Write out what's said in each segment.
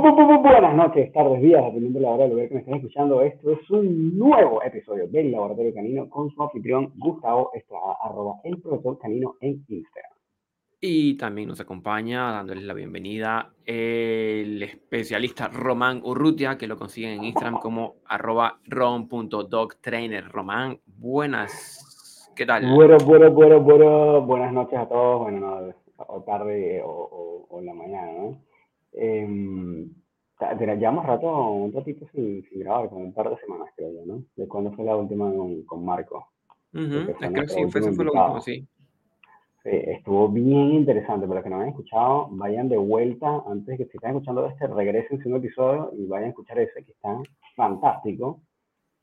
buenas noches, tardes, días, dependiendo de la hora del lugar que me estén escuchando. Esto es un nuevo episodio del Laboratorio Canino con su anfitrión Gustavo Estrada, arroba el profesor canino en Instagram. Y también nos acompaña, dándoles la bienvenida, el especialista Román Urrutia, que lo consiguen en Instagram como arroba rom.dogtrainer. Román, buenas, ¿qué tal? Bueno, bueno, bueno, bueno, buenas noches a todos, bueno, no, o tarde o, o en la mañana, ¿no? Eh, llevamos rato, un ratito sin, sin, grabar, como un par de semanas creo yo, ¿no? De cuándo fue la última con, con Marco. Uh -huh. Creo que sí, fue, fue lo último, sí. sí. Estuvo bien interesante, para los que no hayan escuchado, vayan de vuelta, antes de que si están escuchando este, regresen un episodio y vayan a escuchar ese, que está fantástico.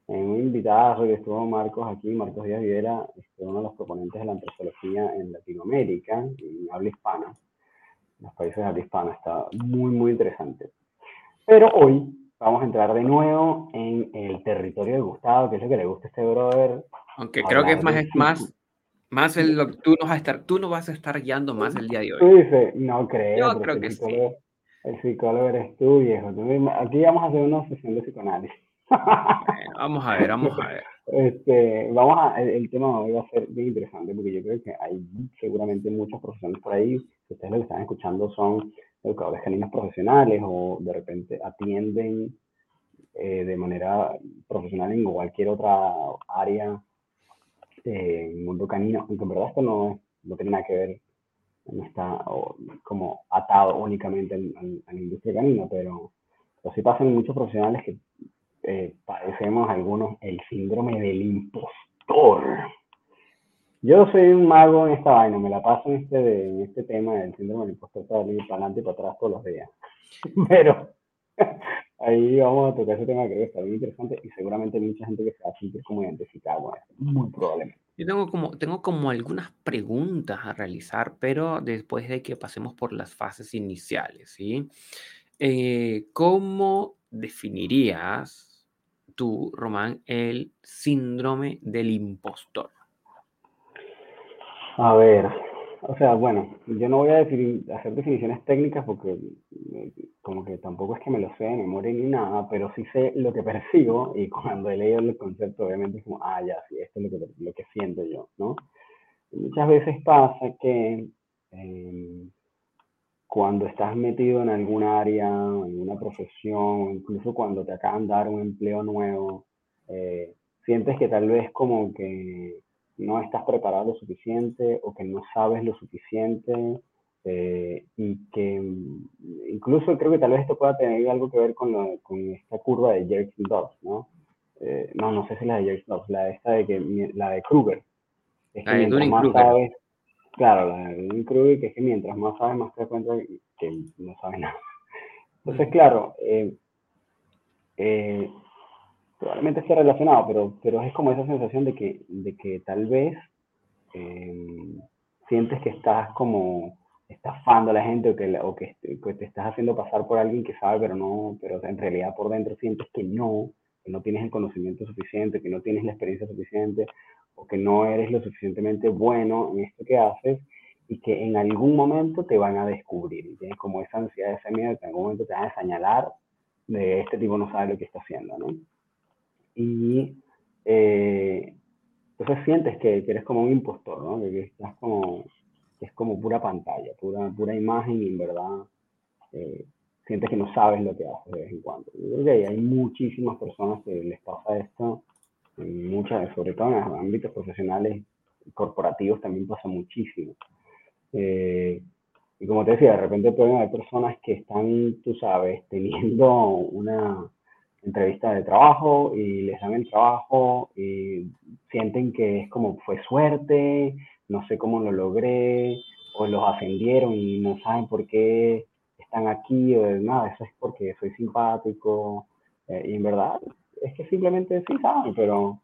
En un invitado que estuvo Marcos aquí, Marcos Díaz Videla, este, uno de los proponentes de la antropología en Latinoamérica, en habla hispana los países de habla hispana. Está muy, muy interesante. Pero hoy vamos a entrar de nuevo en el territorio de Gustavo, que es lo que le gusta a este brother. Aunque creo que es más, es más, más el, tú, no vas a estar, tú no vas a estar guiando más el día de hoy. Tú dices, no creo. Yo creo que sí. El psicólogo eres tú, viejo. Aquí vamos a hacer una sesión de psicoanálisis. Vamos a ver, vamos a ver. Este, vamos a, el, el, tema hoy va a ser bien interesante porque yo creo que hay seguramente muchos profesionales por ahí. Si ustedes lo que están escuchando son educadores caninos profesionales o de repente atienden eh, de manera profesional en cualquier otra área eh, en el mundo canino, aunque en verdad esto no, no tiene nada que ver, no está o, como atado únicamente a la industria canina, pero, pero sí pasan muchos profesionales que eh, padecemos algunos el síndrome del impostor. Yo soy un mago en esta vaina, me la paso en este, en este tema del síndrome del impostor para adelante y para atrás todos los días. Pero ahí vamos a tocar ese tema que está bien interesante y seguramente mucha gente que se va a sentir como identificada con eso, muy probablemente. Yo tengo como, tengo como algunas preguntas a realizar, pero después de que pasemos por las fases iniciales. Eh, ¿Cómo definirías tú, Román, el síndrome del impostor? A ver, o sea, bueno, yo no voy a definir, hacer definiciones técnicas porque eh, como que tampoco es que me lo sé de memoria ni nada, pero sí sé lo que percibo y cuando he leído el concepto obviamente es como, ah, ya, sí, esto es lo que, lo que siento yo, ¿no? Muchas veces pasa que eh, cuando estás metido en algún área, en una profesión, incluso cuando te acaban de dar un empleo nuevo, eh, sientes que tal vez como que no estás preparado lo suficiente o que no sabes lo suficiente eh, y que incluso creo que tal vez esto pueda tener algo que ver con, lo, con esta curva de Jerks Dobbs, ¿no? Eh, no, no sé si la de Jerks Dobbs, la de esta de que la de Kruger. Es que mientras más sabes, Claro, la de un Kruger, que es que mientras más sabes, más te das cuenta que no sabes nada. Entonces, claro, eh, eh, probablemente esté relacionado, pero, pero es como esa sensación de que, de que tal vez eh, sientes que estás como estafando a la gente o que, o que, que, te estás haciendo pasar por alguien que sabe, pero no, pero en realidad por dentro sientes que no, que no tienes el conocimiento suficiente, que no tienes la experiencia suficiente, o que no eres lo suficientemente bueno en esto que haces y que en algún momento te van a descubrir. Y tienes como esa ansiedad, ese miedo que en algún momento te van a señalar de este tipo no sabe lo que está haciendo, ¿no? Y eh, entonces sientes que, que, eres como un impostor, ¿no? Que, estás como, que es como pura pantalla, pura, pura imagen y en verdad eh, sientes que no sabes lo que haces de vez en cuando. Yo creo que hay muchísimas personas que les pasa esto muchas, sobre todo en los ámbitos profesionales corporativos también pasa muchísimo. Eh, y como te decía, de repente pueden haber personas que están, tú sabes, teniendo una entrevista de trabajo y les dan el trabajo y sienten que es como fue suerte, no sé cómo lo logré, o los ascendieron y no saben por qué están aquí, o nada, eso es porque soy simpático. Eh, y en verdad, es que simplemente sí saben, pero,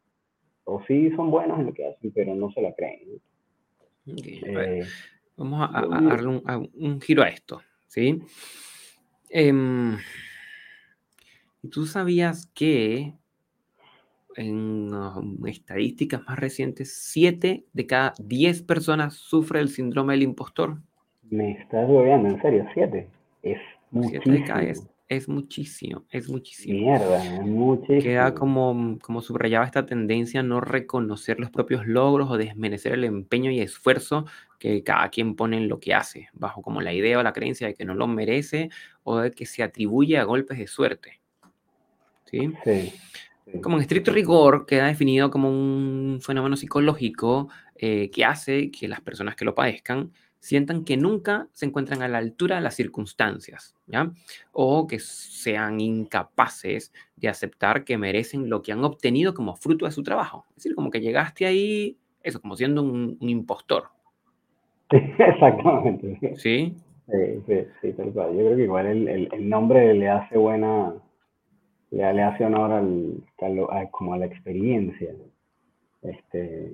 o sí son buenos en lo que hacen, pero no se la creen. Eh, vamos a, a, darle un, a, un, giro a esto, ¿sí? Eh, ¿Tú sabías que en um, estadísticas más recientes, 7 de cada 10 personas sufre el síndrome del impostor? Me estás volviendo, en serio, 7. Es muchísimo. 7 de cada 10 es muchísimo, es muchísimo. Mierda, es muchísimo. Queda como, como subrayaba esta tendencia a no reconocer los propios logros o desmerecer el empeño y esfuerzo que cada quien pone en lo que hace, bajo como la idea o la creencia de que no lo merece o de que se atribuye a golpes de suerte. ¿Sí? Sí. Como en estricto rigor, queda definido como un fenómeno psicológico eh, que hace que las personas que lo padezcan sientan que nunca se encuentran a la altura de las circunstancias, ¿ya? O que sean incapaces de aceptar que merecen lo que han obtenido como fruto de su trabajo. Es decir, como que llegaste ahí, eso, como siendo un, impostor. exactamente. ¿Sí? Sí, sí, sí, Yo creo que igual el, el, nombre le hace buena, le, hace honor al, como a la experiencia. Este,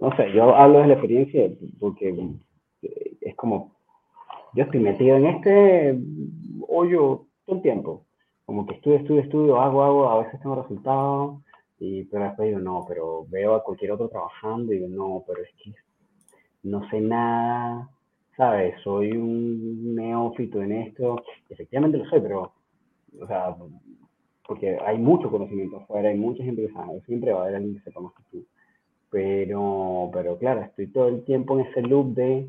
no sé, yo hablo de la experiencia porque es como, yo estoy metido en este hoyo todo el tiempo. Como que estudio, estudio, estudio, hago, hago, a veces tengo resultados, y, pero después digo, no, pero veo a cualquier otro trabajando y digo, no, pero es que no sé nada, ¿sabes? Soy un neófito en esto. Efectivamente lo soy, pero, o sea, porque hay mucho conocimiento afuera, hay mucha gente que sabe, siempre va a haber alguien que sepa más que tú. Pero, pero claro, estoy todo el tiempo en ese loop de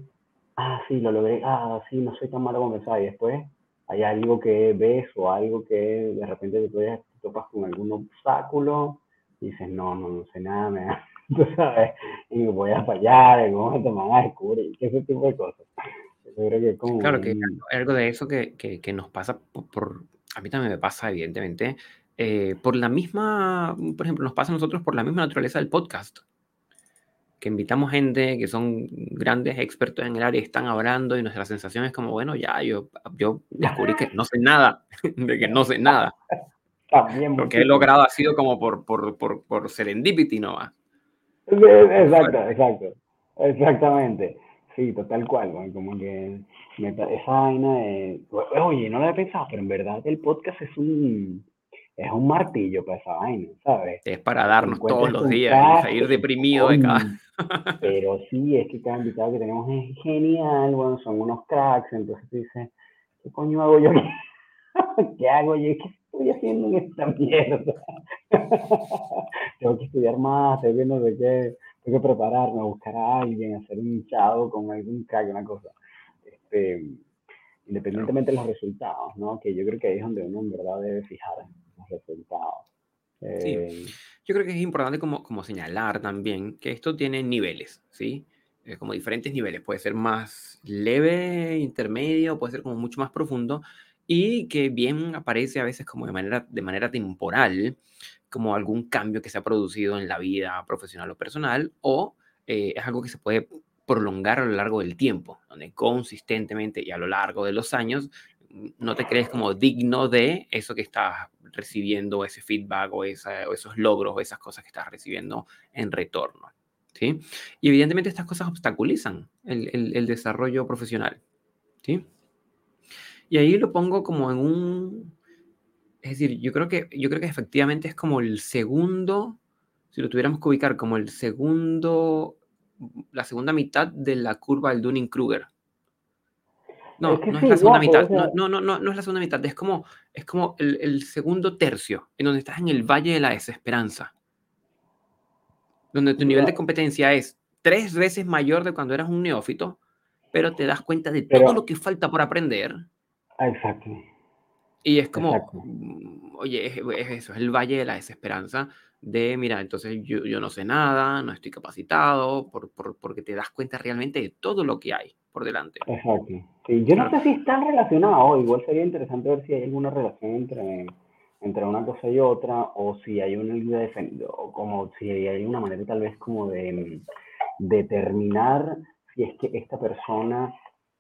ah, sí, lo logré, ah, sí, no soy tan malo como pensaba, y después hay algo que ves o algo que de repente te, topas con algún obstáculo y dices, no, no, no sé nada, me tú sabes, y me voy a fallar, en un momento me van a descubrir, ese tipo de cosas. claro que hay algo de eso que, que, que nos pasa por, a mí también me pasa, evidentemente, eh, por la misma, por ejemplo, nos pasa a nosotros por la misma naturaleza del podcast que invitamos gente que son grandes expertos en el área y están hablando y nuestra sensación es como, bueno, ya, yo, yo descubrí que no sé nada, de que no sé nada. También Lo que he logrado ha sido como por, por, por, por serendipity, ¿no? Exacto, exacto, exactamente. Sí, total cual, como que esa vaina de, oye, no lo había pensado, pero en verdad el podcast es un, es un martillo para esa vaina, ¿sabes? Es para darnos todos los días y salir deprimido de cada... Pero sí, es que cada invitado que tenemos es genial, bueno, son unos cracks, entonces tú dices, ¿qué coño hago yo? ¿Qué hago yo? ¿Qué estoy haciendo en esta mierda? tengo que estudiar más, tengo que no sé qué, tengo que prepararme, buscar a alguien, hacer un chavo con algún crack, una cosa. Este, independientemente de los resultados, ¿no? Que yo creo que ahí es donde uno en verdad debe fijar los resultados. Sí. Eh, yo creo que es importante como, como señalar también que esto tiene niveles, ¿sí? Eh, como diferentes niveles. Puede ser más leve, intermedio, puede ser como mucho más profundo y que bien aparece a veces como de manera, de manera temporal, como algún cambio que se ha producido en la vida profesional o personal, o eh, es algo que se puede prolongar a lo largo del tiempo, donde consistentemente y a lo largo de los años no te crees como digno de eso que estás recibiendo, ese feedback o, esos logros o esas cosas que estás recibiendo en retorno. ¿sí? Y evidentemente estas cosas obstaculizan el, desarrollo profesional. ¿sí? Y ahí lo pongo como en un... Es decir, yo creo, que, yo creo que efectivamente es como el segundo, si lo tuviéramos que ubicar como el segundo, la segunda mitad de la curva del Dunning-Kruger. No, no es la segunda mitad. no, no, no, no, es la segunda mitad. Es como, es como el, el, segundo tercio, en donde estás en el valle de la desesperanza. Donde tu nivel de competencia es tres veces mayor de cuando eras un neófito, pero te das cuenta de todo lo que falta por aprender. Exacto. Y es como, mm, oye, es, eso, es el valle de la desesperanza de, mira, entonces yo, yo no sé nada, no estoy capacitado, por, por, porque te das cuenta realmente de todo lo que hay por delante. Exacto. Sí, yo no sé si están relacionados, igual sería interesante ver si hay alguna relación entre, entre una cosa y otra, o si hay una o como si hay una manera tal vez como de determinar si es que esta persona,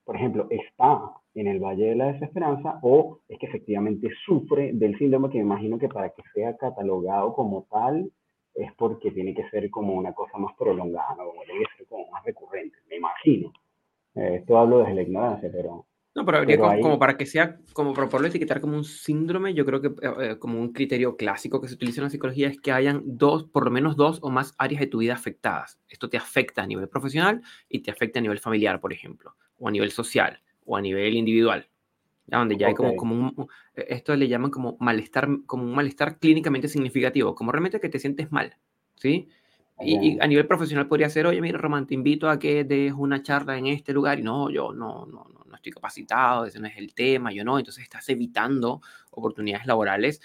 por ejemplo, está en el Valle de la Desesperanza o es que efectivamente sufre del síndrome que me imagino que para que sea catalogado como tal es porque tiene que ser como una cosa más prolongada, ¿no? como tiene que ser como más recurrente, me imagino. Eh, esto hablo desde la ignorancia, pero... No, pero habría como, para que sea, como para poderlo etiquetar como un síndrome, yo creo que eh, eh, como un criterio clásico que se utiliza en la psicología es que hayan dos, por lo menos dos o más áreas de tu vida afectadas. Esto te afecta a nivel profesional y te afecta a nivel familiar, por ejemplo, o a nivel social, o a nivel individual. ya donde ya hay como, como un, e- esto le llaman como malestar, como un malestar clínicamente significativo, como realmente que te sientes mal, ¿sí? Y, y a nivel profesional podría ser, oye, mira, Román, te invito a que des una charla en este lugar y no, yo no, no, no, no estoy capacitado, ese no es el tema, yo no, entonces estás evitando oportunidades laborales,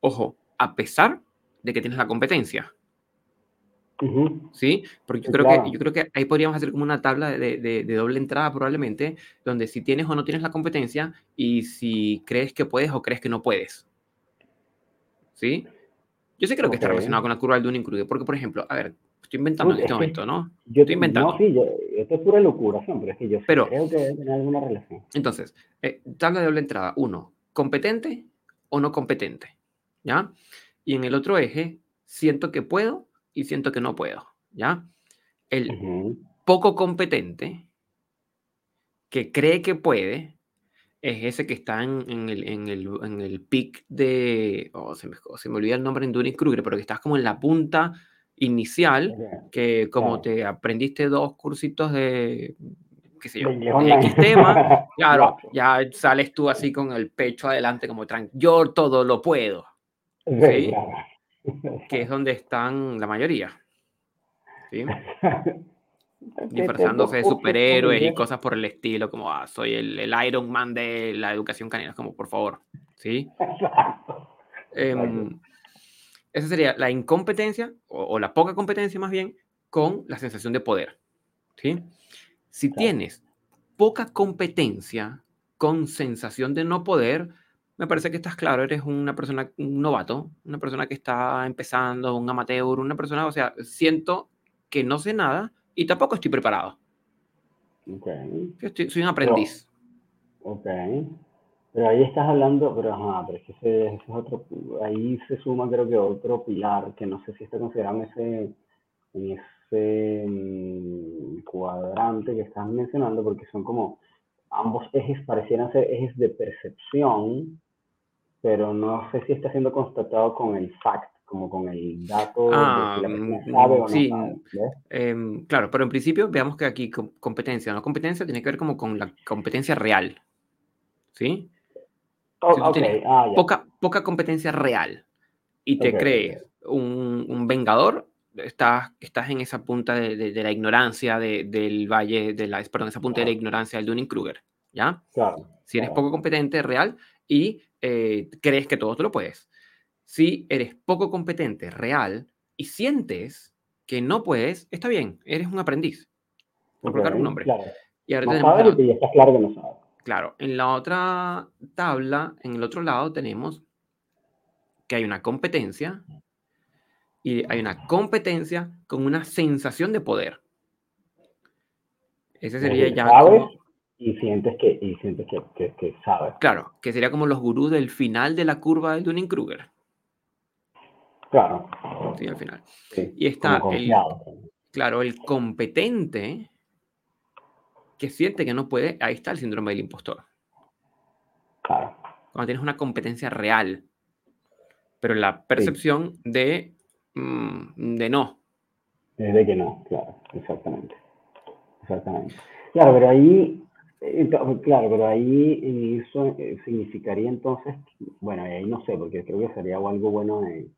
ojo, a pesar de que tienes la competencia, ¿sí? Porque yo creo que, claro. yo creo que ahí podríamos hacer como una tabla de, de- de doble entrada probablemente, donde si tienes o no tienes la competencia y si crees que puedes o crees que no puedes, ¿sí? Yo sí creo que Ok. está relacionado con la curva del Dunning-Kruger, porque, por ejemplo, a ver, estoy inventando Uy, en este es que momento, ¿no? yo, Estoy no, inventando. sí, yo, esto es pura locuración, pero es que yo Pero, creo que debe tener alguna relación. entonces, eh, tabla de doble entrada. Uno, competente o no competente, ¿ya? Y en el otro eje, siento que puedo y siento que no puedo, ¿ya? El poco competente, que cree que puede, es ese que está en, en el, en, el, en el pic de. Oh, se, me, se me olvida el nombre en Dunning-Kruger, pero que estás como en la punta inicial, que como claro. te aprendiste dos cursitos de. qué sé yo, De X tema, claro, ya sales tú así con el pecho adelante, como yo todo lo puedo. Que es donde están la mayoría, ¿sí? Disfrazándose de superhéroes y cosas por el estilo, como ah, soy el, el Iron Man de la educación canina, como por favor, ¿sí? Em, esa sería la incompetencia o, o la poca competencia más bien con la sensación de poder, ¿sí? Si tienes poca competencia con sensación de no poder, me parece que estás claro, eres una persona, un novato, una persona que está empezando, un amateur, una persona, o sea, siento que no sé nada y tampoco estoy preparado. Ok. Yo estoy- soy un Pero, aprendiz. ok. Pero ahí estás hablando, pero ajá, pero es que ese, ese es otro, ahí se suma creo que otro pilar que no sé si está considerado en ese, en ese mm, cuadrante que estás mencionando, porque son como ambos ejes parecieran ser ejes de percepción, pero no sé si está siendo constatado con el fact, como con el dato de Ah, si la mm, sabe o no sí, sabe, em, claro, pero en principio veamos que aquí com- competencia, no competencia tiene que ver como con la competencia real, ¿sí? Oh, Si tú ok, tienes ah, ya. poca, poca competencia real y te Ok, ok. crees un, un vengador, estás, estás en esa punta de, de- de la ignorancia de- del valle, de la, perdón, esa punta de la ignorancia del Dunning-Kruger, ¿ya? Claro, Si eres claro. poco competente, real, y eh, crees que todo te lo puedes. Si eres poco competente, real, y sientes que no puedes, está bien, eres un aprendiz, por colocar un nombre. claro. Y ahora No sabes la, y claro que no sabes. claro, en la otra tabla, en el otro lado tenemos que hay una competencia y hay una competencia con una sensación de poder. Ese Es sería ya como, y sientes que, y sientes que, que, que sabes. claro, que sería como los gurús del final de la curva del Dunning-Kruger, Claro. ¿sí? Al final. Sí, Y está el, claro, el competente que siente que no puede, ahí está el síndrome del impostor. Claro. Cuando tienes una competencia real, pero la percepción de, mm, de no. Es de que no, claro, exactamente. Exactamente. Claro, pero ahí, claro, pero ahí en eso eh, significaría entonces, bueno, ahí no sé, porque creo que sería algo bueno de,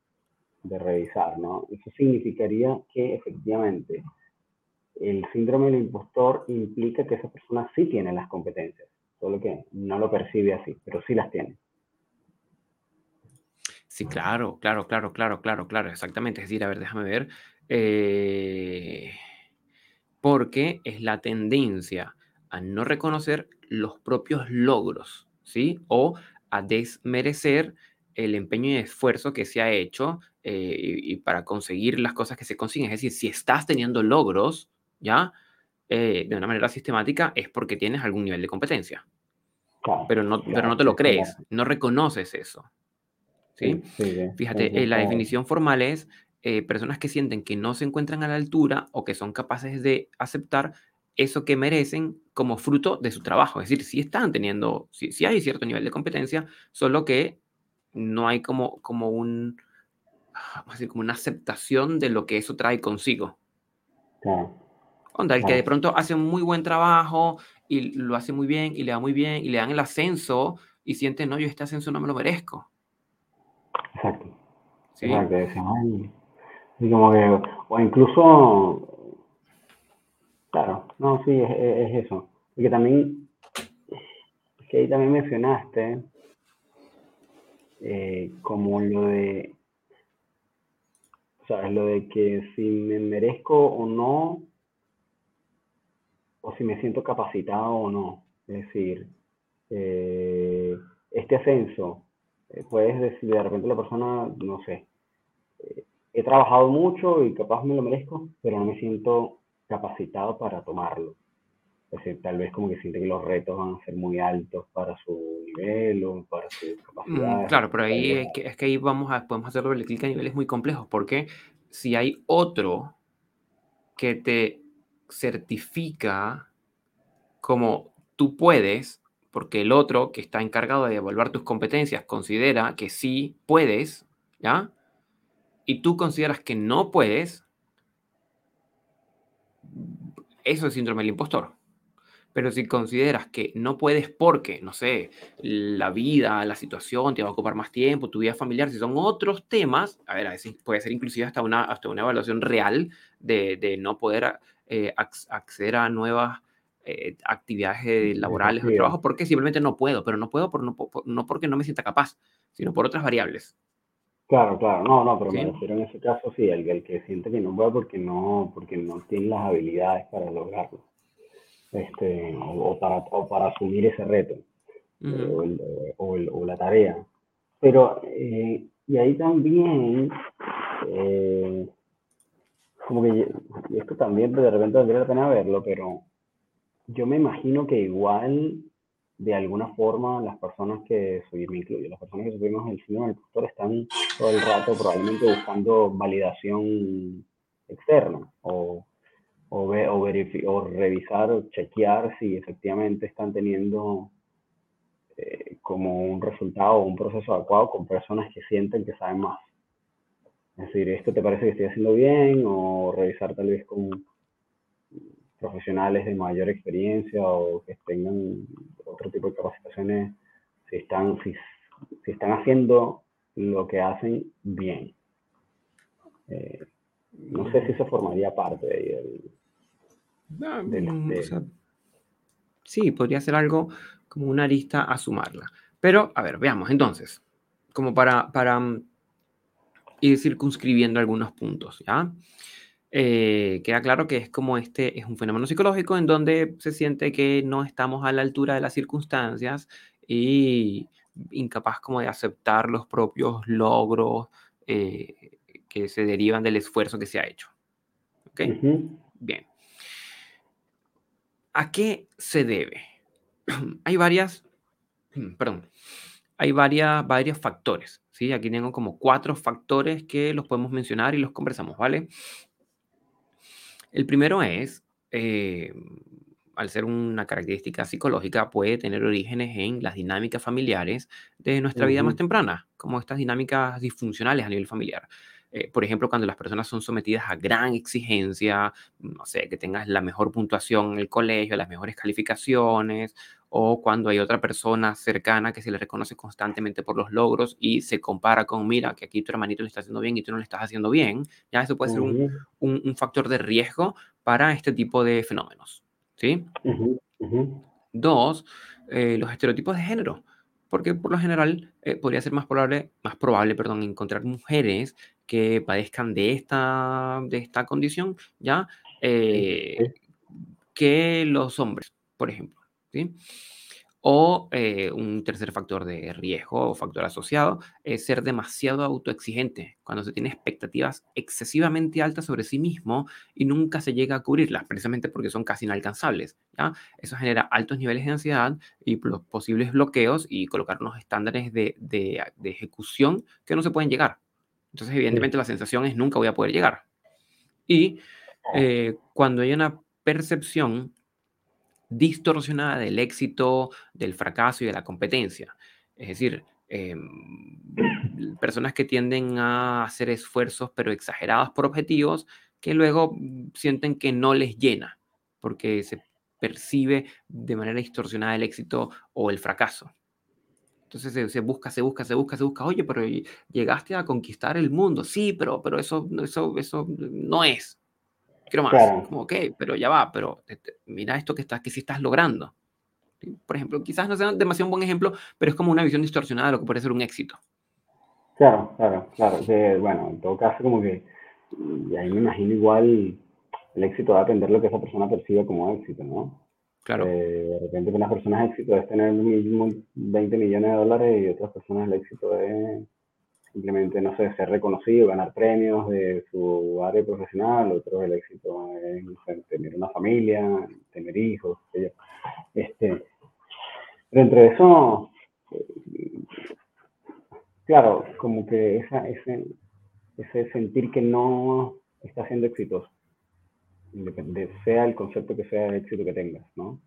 de revisar, ¿no? Eso significaría que efectivamente el síndrome del impostor implica que esa persona sí tiene las competencias, solo que no lo percibe así, pero sí las tiene. Sí, claro, claro, claro, claro, claro, claro, exactamente. Es decir, a ver, déjame ver. eh, porque es la tendencia a no reconocer los propios logros, ¿sí? O a desmerecer el empeño y esfuerzo que se ha hecho eh, y, y para conseguir las cosas que se consiguen. Es decir, si estás teniendo logros, ¿ya? Eh, de una manera sistemática es porque tienes algún nivel de competencia, Claro, pero no, pero no te lo crees, no reconoces eso, ¿sí? Sí, sí. Fíjate, eh, la definición formal es personas que sienten que no se encuentran a la altura o que son capaces de aceptar eso que merecen como fruto de su trabajo. Es decir, si están teniendo, si, si hay cierto nivel de competencia, solo que no hay como, como un, ah, vamos a decir, como una aceptación de lo que eso trae consigo. Onda, el que de pronto hace un muy buen trabajo y lo hace muy bien y le va muy bien y le dan el ascenso y siente, no, yo este ascenso no me lo merezco. Exacto. ¿Sí? Exacto. como que, o incluso, claro, no, sí, es, es eso. Porque también, que ahí también mencionaste eh, como lo de, ¿sabes? Lo de que si me merezco o no, o si me siento capacitado o no. Es decir, eh, este ascenso, eh, puedes decir, de repente la persona, no sé, he trabajado mucho y capaz me lo merezco, pero no me siento capacitado para tomarlo. Es decir, tal vez como que siente que los retos van a ser muy altos para su nivel o para su capacidad. Mm, claro, pero ahí es que, es que, ahí vamos a, podemos hacer doble clic a niveles muy complejos, porque si hay otro que te certifica como tú puedes, porque el otro que está encargado de evaluar tus competencias considera que sí puedes, ¿ya? Y tú consideras que no puedes, eso es síndrome del impostor. Pero si consideras que no puedes porque, no sé, la vida, la situación te va a ocupar más tiempo, tu vida familiar, si son otros temas, a ver, a veces puede ser inclusive hasta una, hasta una evaluación real de, de no poder eh, acceder a nuevas eh, actividades laborales o trabajo porque simplemente no puedo, pero no puedo por, no, no, porque no me sienta capaz, sino por otras variables. Claro, claro, no, no, pero me refiero en ese caso, sí, el, el que siente que no puede porque no, porque no tiene las habilidades para lograrlo. Este, o, para, o para asumir ese reto o, o, la tarea. Pero, eh, y ahí también, eh, como que, esto también de repente valdría la pena verlo, pero yo me imagino que igual, de alguna forma, las personas que, me incluyo, las personas que sufrimos el síndrome del impostor están todo el rato probablemente buscando validación externa o o, ve, o, revisar o chequear si efectivamente están teniendo eh, como un resultado o un proceso adecuado con personas que sienten que saben más. Es decir, ¿esto te parece que estoy haciendo bien? O revisar tal vez con profesionales de mayor experiencia o que tengan otro tipo de capacitaciones, si están, si, si están haciendo lo que hacen bien. Eh, no sé si eso formaría parte de Ah, mm, sí, podría ser algo como una lista a sumarla. Pero, a ver, veamos entonces, como para, para mm, ir circunscribiendo algunos puntos, ¿ya? Eh, queda claro que es como este es un fenómeno psicológico en donde se siente que no estamos a la altura de las circunstancias y incapaz como de aceptar los propios logros eh, que se derivan del esfuerzo que se ha hecho. ¿Ok? Bien. ¿A qué se debe? hay varias, perdón, hay varias, varios factores, ¿sí? Aquí tengo como cuatro factores que los podemos mencionar y los conversamos, ¿vale? El primero es, eh, al ser una característica psicológica, puede tener orígenes en las dinámicas familiares de nuestra vida más temprana, como estas dinámicas disfuncionales a nivel familiar. Eh, por ejemplo, cuando las personas son sometidas a gran exigencia, no sé, que tengas la mejor puntuación en el colegio, las mejores calificaciones, o cuando hay otra persona cercana que se le reconoce constantemente por los logros y se compara con, mira, que aquí tu hermanito le está haciendo bien y tú no le estás haciendo bien, ya eso puede ser un, un, factor de riesgo para este tipo de fenómenos. ¿Sí? Dos, eh, los estereotipos de género porque por lo general eh, podría ser más probable, más probable perdón, encontrar mujeres que padezcan de esta, de esta condición, ¿ya? Eh, que los hombres, por ejemplo, ¿sí? O eh, un tercer factor de riesgo o factor asociado es ser demasiado autoexigente, cuando se tiene expectativas excesivamente altas sobre sí mismo y nunca se llega a cubrirlas, precisamente porque son casi inalcanzables. ¿ya? Eso genera altos niveles de ansiedad y posibles bloqueos y colocar unos estándares de, de, de ejecución que no se pueden llegar. Entonces, evidentemente, la sensación es nunca voy a poder llegar. Y eh, cuando hay una percepción distorsionada del éxito, del fracaso y de la competencia. Es decir, em, personas que tienden a hacer esfuerzos pero exagerados por objetivos que luego sienten que no les llena, porque se percibe de manera distorsionada el éxito o el fracaso. Entonces se, busca, se busca, se busca, se busca. Oye, pero llegaste a conquistar el mundo. Sí, pero, pero eso, eso, eso no es. Quiero más. Como, ok, pero ya va, pero mira esto que, estás, que sí estás logrando. Por ejemplo, quizás no sea demasiado un buen ejemplo, pero es como una visión distorsionada de lo que puede ser un éxito. Claro, claro, claro. bueno, en todo caso, como que, y ahí me imagino igual, el éxito va a depender de lo que esa persona perciba como éxito, ¿no? Claro. Eh, de repente para unas personas éxito es tener 20 millones de dólares y otras personas el éxito es simplemente, no sé, ser reconocido, ganar premios de su área profesional, otro el éxito es tener una familia, tener hijos, este, pero entre eso, claro, como que esa, ese, ese sentir que no está siendo exitoso, sea el concepto que sea de éxito que tengas, ¿no?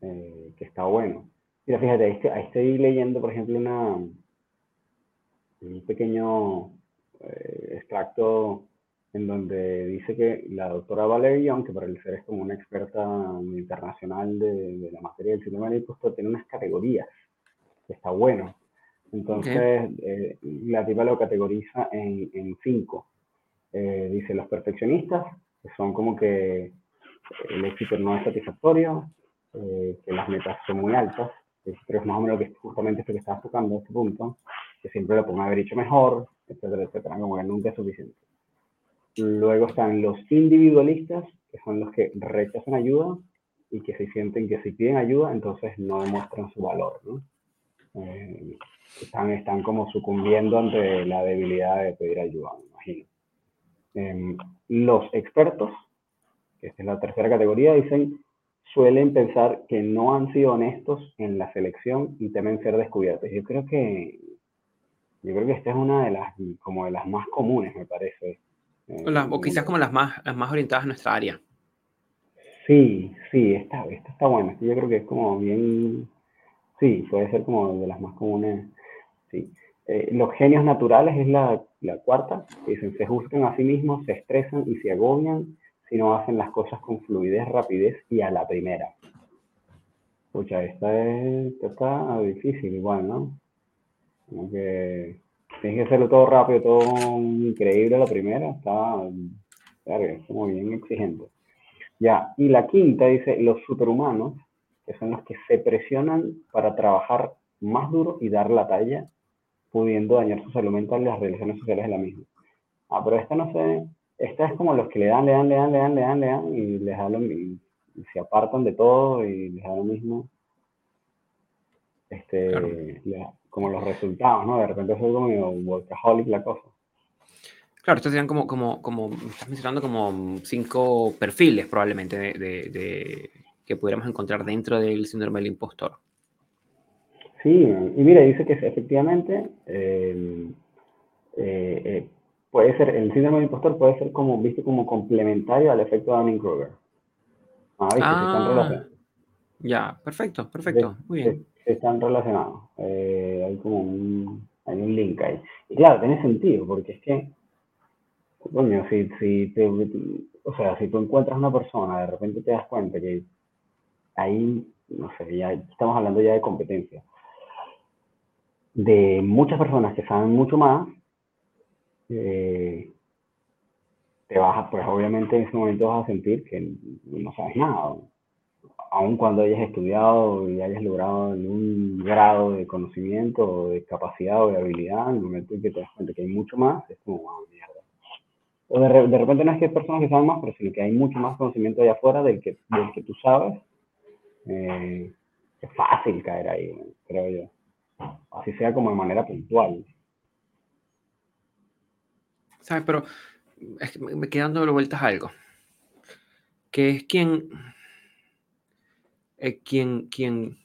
Eh, que está bueno. Mira, fíjate, ahí estoy, leyendo, por ejemplo, una, un pequeño eh, extracto en donde dice que la doctora Valerie Young, que para el ser es como una experta internacional de, la materia del sistema del tiene unas categorías, que está bueno. Entonces, eh, la tipa lo categoriza en, en cinco. Eh, dice los perfeccionistas, son como que el éxito no es satisfactorio, eh, que las metas son muy altas, pero es más o menos que justamente esto que estabas tocando, este punto, que siempre lo pueden haber hecho mejor, etcétera, etcétera, como que nunca es suficiente. Luego están los individualistas, que son los que rechazan ayuda y que se sienten que si piden ayuda, entonces no demuestran su valor. ¿no? Eh, están, están como sucumbiendo ante la debilidad de pedir ayuda, me imagino. Em, los expertos, que es la tercera categoría, dicen, suelen pensar que no han sido honestos en la selección y temen ser descubiertos. Yo creo que, yo creo que esta es una de las, como de las más comunes, me parece. O, quizás como las más, las más orientadas a nuestra área. Sí, sí, esta, esta está buena. Yo creo que es como bien, sí, puede ser como de las más comunes. Sí. Eh, los genios naturales es la, la cuarta, dicen, se juzgan a sí mismos, se estresan y se agobian si no hacen las cosas con fluidez, rapidez y a la primera. Pucha, esta, es, esta está difícil igual, ¿no? Como que tienes que hacerlo todo rápido, todo increíble la primera, está, es como bien exigente. Ya, y la quinta dice, los superhumanos, que son los que se presionan para trabajar más duro y dar la talla, pudiendo dañar su salud mental y las relaciones sociales de la misma. Ah, pero esta no sé, esta es como los que le dan, le dan, le dan, le dan, le dan, le dan, y les da lo y, se apartan de todo y les da lo mismo. Este, como los resultados, ¿no? De repente es como workaholic la cosa. Claro, estos serían como, como, como, estás mencionando como cinco perfiles probablemente de, de, que pudiéramos encontrar dentro del síndrome del impostor. Sí, y mira, dice que efectivamente eh, eh, eh, puede ser, el síndrome del impostor puede ser como, visto como complementario al efecto de Dunning-Kruger. Ah, ah ya, perfecto, perfecto, muy bien están relacionados. Eh, hay como un, hay un link ahí. Y claro, tiene sentido, porque es que, coño, si, si te, o sea, si tú encuentras una persona, de repente te das cuenta que ahí, no sé, ya estamos hablando ya de competencia, de muchas personas que saben mucho más, eh, te vas a, pues obviamente en ese momento vas a sentir que no sabes nada aun cuando hayas estudiado y hayas logrado un grado de conocimiento de capacidad o de habilidad, en el momento en que te das cuenta que hay mucho más, es como, wow, mierda. O de, de, repente no es que hay personas que saben más, pero sino que hay mucho más conocimiento allá afuera del que, del que tú sabes. Eh, es fácil caer ahí, creo yo. Así sea como de manera puntual. ¿Sabes? Pero es que me quedan dando vueltas a algo. Que es quien eh, quien, quien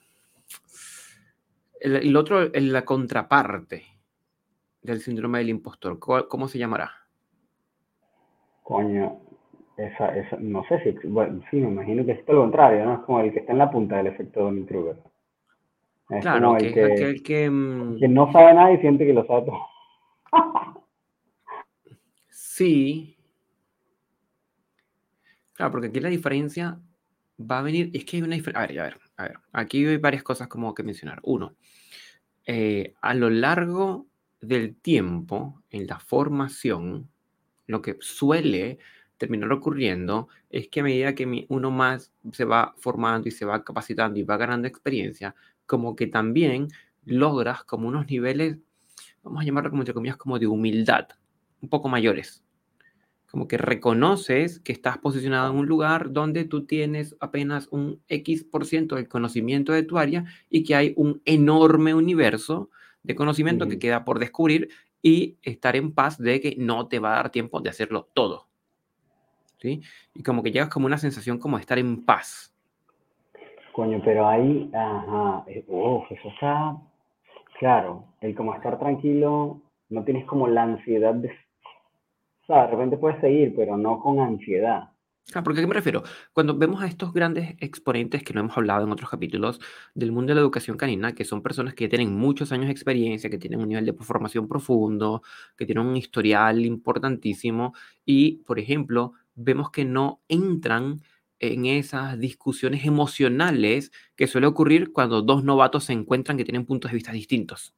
el, otro, la contraparte del síndrome del impostor, ¿cómo se llamará? Coño, esa, esa, no sé si, bueno, sí, me imagino que es todo lo contrario, ¿no? Es como el que está en la punta del efecto Donald Kruger. Es claro, el que, que, mm, que, no sabe nada y siente que lo sabe todo. sí. Claro, porque aquí la diferencia va a venir, es que hay una diferencia, a ver, a ver, a ver, aquí hay varias cosas como que mencionar. Uno, eh, a lo largo del tiempo, en la formación, lo que suele terminar ocurriendo es que a medida que uno más se va formando y se va capacitando y va ganando experiencia, como que también logras como unos niveles, vamos a llamarlo como entre comillas, como de humildad, un poco mayores. Como que reconoces que estás posicionado en un lugar donde tú tienes apenas un X por ciento del conocimiento de tu área y que hay un enorme universo de conocimiento que queda por descubrir y estar en paz de que no te va a dar tiempo de hacerlo todo. ¿Sí? Y como que llegas como una sensación como de estar en paz. Coño, pero ahí, ajá, eh, eso está, claro, el como estar tranquilo, no tienes como la ansiedad de, o sea, de repente puedes seguir, pero no con ansiedad. Ah, porque ¿a qué me refiero? Cuando vemos a estos grandes exponentes que no hemos hablado en otros capítulos del mundo de la educación canina, que son personas que tienen muchos años de experiencia, que tienen un nivel de formación profundo, que tienen un historial importantísimo y, por ejemplo, vemos que no entran en esas discusiones emocionales que suele ocurrir cuando dos novatos se encuentran que tienen puntos de vista distintos.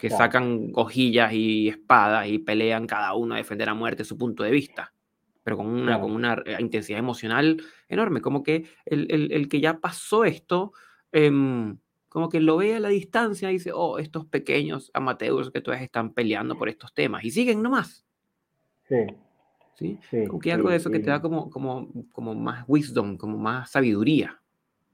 Que sacan hojillas y espadas y pelean cada uno a defender a muerte su punto de vista pero con una, con una eh, intensidad emocional enorme, como que el, el, que ya pasó esto, em, como que lo ve a la distancia y dice, oh, estos pequeños amateurs que todavía están peleando por estos temas, y siguen nomás. Sí. ¿Sí? como que algo de eso que te da como, como, como más wisdom, como más sabiduría.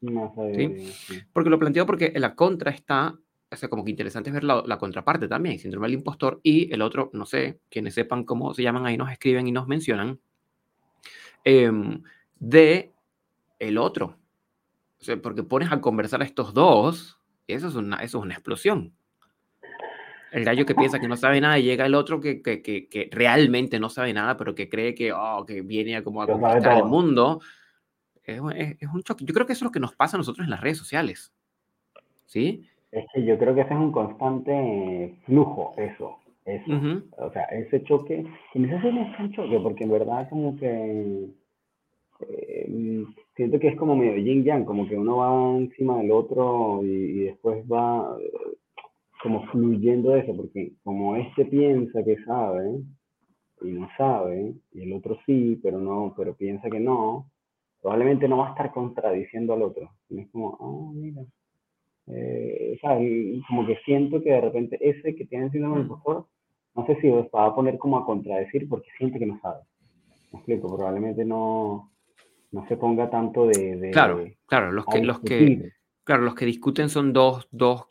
Más sabiduría Porque lo planteo porque la contra está o sea, como que interesante es ver la, la, contraparte también, síndrome del impostor y el otro, no sé, quienes sepan cómo se llaman ahí nos escriben y nos mencionan, Em, de el otro. porque pones a conversar a estos dos, eso es una, eso es una explosión. El gallo que piensa que no sabe nada y llega el otro que, que, que, realmente no sabe nada, pero que cree que, oh, que viene a, como a conquistar el mundo. Es, es, un choque. Yo creo que eso es lo que nos pasa a nosotros en las redes sociales. ¿Sí? Es que yo creo que ese es un constante flujo, eso. Eso. O sea, ese choque, y no sé es tan choque, porque en verdad como que eh, siento que es como medio yin yang, como que uno va encima del otro y, después va como fluyendo de eso, porque como este piensa que sabe y no sabe, y el otro sí, pero no, pero piensa que no, probablemente no va a estar contradiciendo al otro. Y es como, ah, mira. Eh, como que siento que de repente ese que tiene el síndrome del impostor no sé si os va a poner como a contradecir porque siente que no sabe. Me explico, probablemente no, no se ponga tanto de... claro, claro, los que, los que, claro, los que discuten son dos, dos,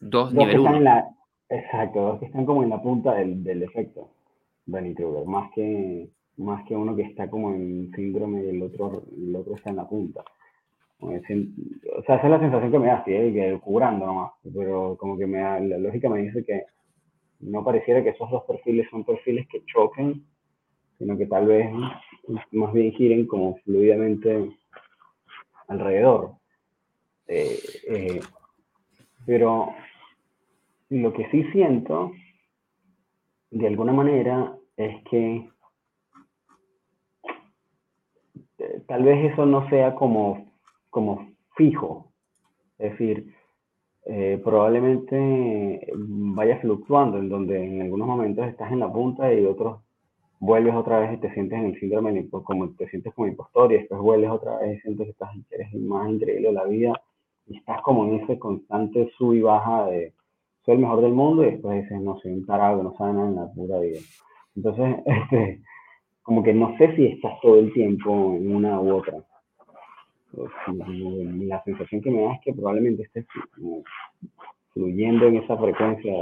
dos, dos nivel uno. La, exacto, dos que están como en la punta del, del efecto Benny Kruger, más que, más que uno que está como en síndrome y el otro, el otro está en la punta. O sea, esa es la sensación que me da, sí, ¿eh? que curando nomás, pero como que me da, la lógica me dice que no pareciera que esos dos perfiles son perfiles que choquen, sino que tal vez más bien giren como fluidamente alrededor. Eh, eh, pero lo que sí siento, de alguna manera, es que eh, tal vez eso no sea como, como fijo. Es decir, eh, probablemente vaya fluctuando, en donde en algunos momentos estás en la punta y otros vuelves otra vez y te sientes en el síndrome, como te sientes como impostor y después vuelves otra vez y sientes que estás, eres el más increíble de la vida y estás como en ese constante sub y baja de soy el mejor del mundo y después dices, no, soy un tarado no sabe nada en la pura vida. Entonces, este, como que no sé si estás todo el tiempo en una u otra la sensación que me da es que probablemente estés fluyendo en esa frecuencia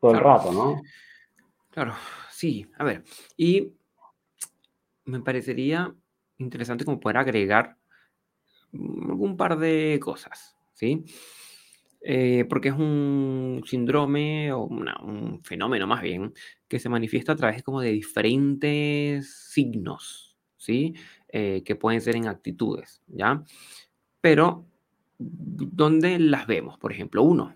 todo el rato, ¿no? Claro, sí. A ver, y me parecería interesante como poder agregar algún par de cosas, ¿sí? Eh, porque es un síndrome o un fenómeno más bien que se manifiesta a través como de diferentes signos, ¿sí? Eh, que pueden ser en actitudes, ¿ya? Pero, ¿dónde las vemos? Por ejemplo, uno,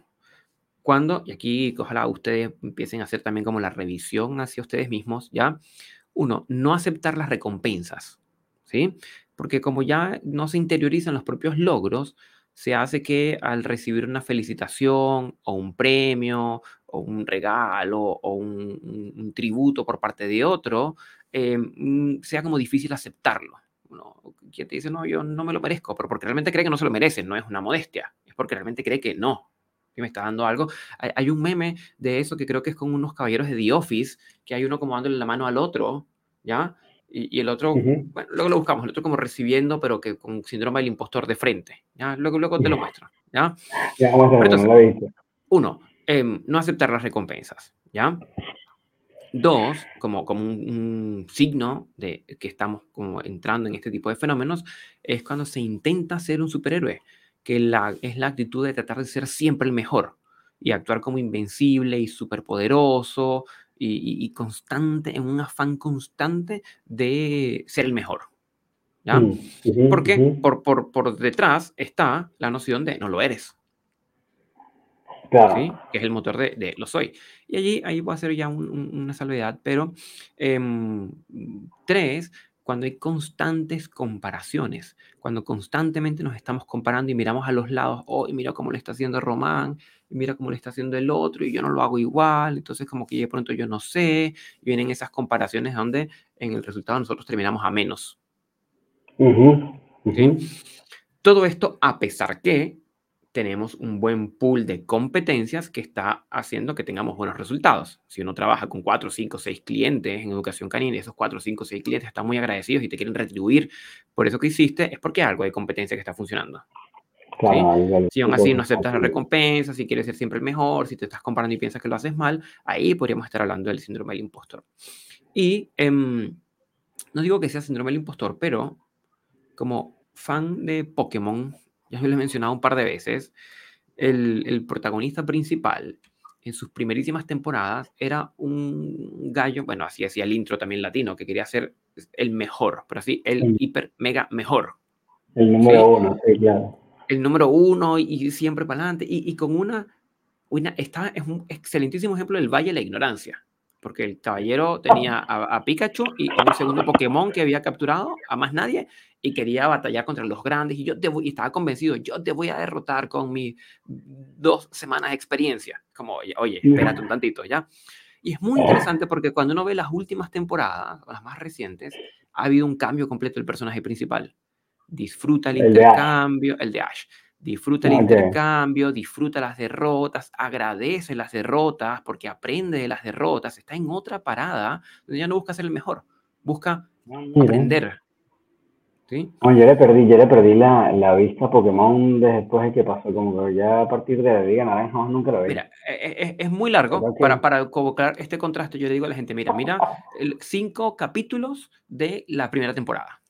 cuando, y aquí ojalá ustedes empiecen a hacer también como la revisión hacia ustedes mismos, ¿ya? Uno, no aceptar las recompensas, ¿sí? Porque como ya no se interiorizan los propios logros, se hace que al recibir una felicitación o un premio o un regalo o un, tributo por parte de otro, eh, mm, sea como difícil aceptarlo. ¿no? Quien te dice, no, yo no me lo merezco, pero porque realmente cree que no se lo merece, no es una modestia, es porque realmente cree que no, que me está dando algo. Hay, un meme de eso que creo que es con unos caballeros de The Office, que hay uno como dándole la mano al otro, ¿ya? Y, el otro, bueno, luego lo buscamos, el otro como recibiendo, pero que con síndrome del impostor de frente, ¿ya? Luego, luego te lo muestro, ¿ya? ya uno, em, no aceptar las recompensas, ¿ya? Dos, como, como un, signo de que estamos como entrando en este tipo de fenómenos, es cuando se intenta ser un superhéroe, que la, es la actitud de tratar de ser siempre el mejor y actuar como invencible y superpoderoso y, y, constante, en un afán constante de ser el mejor. ¿Ya? Mm, Porque por, por, por detrás está la noción de no lo eres. ¿sí? que es el motor de, de, lo soy. Y allí ahí voy a hacer ya una salvedad, pero em, tres, cuando hay constantes comparaciones, cuando constantemente nos estamos comparando y miramos a los lados, oh, y mira cómo le está haciendo Román, y mira cómo le está haciendo el otro, y yo no lo hago igual, entonces como que de pronto yo no sé, y vienen esas comparaciones donde en el resultado nosotros terminamos a menos. Todo esto a pesar que tenemos un buen pool de competencias que está haciendo que tengamos buenos resultados. Si uno trabaja con 4, 5, 6 clientes en educación canina y esos 4, 5, 6 clientes están muy agradecidos y te quieren retribuir por eso que hiciste, es porque algo de competencia que está funcionando. Si aún así no aceptas la recompensa, si quieres ser siempre el mejor, si te estás comparando y piensas que lo haces mal, ahí podríamos estar hablando del síndrome del impostor. Y em, no digo que sea síndrome del impostor, pero como fan de Pokémon, ya lo he mencionado un par de veces, el, protagonista principal en sus primerísimas temporadas era un gallo, bueno, así hacía el intro también latino, que quería ser el mejor, pero así, el hiper, mega mejor. El número uno, sí, claro. El número uno y, siempre para adelante. Y, con una, una está, es un excelentísimo ejemplo del Valle de la Ignorancia porque el caballero tenía a, Pikachu y un segundo Pokémon que había capturado, a más nadie, y quería batallar contra los grandes, y yo te voy, y estaba convencido, yo te voy a derrotar con mis dos semanas de experiencia. Como, oye, espérate un tantito, ¿ya? Y es muy interesante porque cuando uno ve las últimas temporadas, las más recientes, ha habido un cambio completo del personaje principal. Disfruta el, intercambio, el de Ash Disfruta el intercambio, disfruta las derrotas, agradece las derrotas porque aprende de las derrotas. Está en otra parada donde ya no busca ser el mejor, busca ah, aprender. ¿Sí? yo le perdí, yo le perdí la, la, vista a Pokémon después de que pasó, como que ya a partir de la Liga Naranja nunca lo vi. Mira, es, e, e, es muy largo para, para convocar este contraste. Yo le digo a la gente, mira, mira, cinco capítulos de la primera temporada.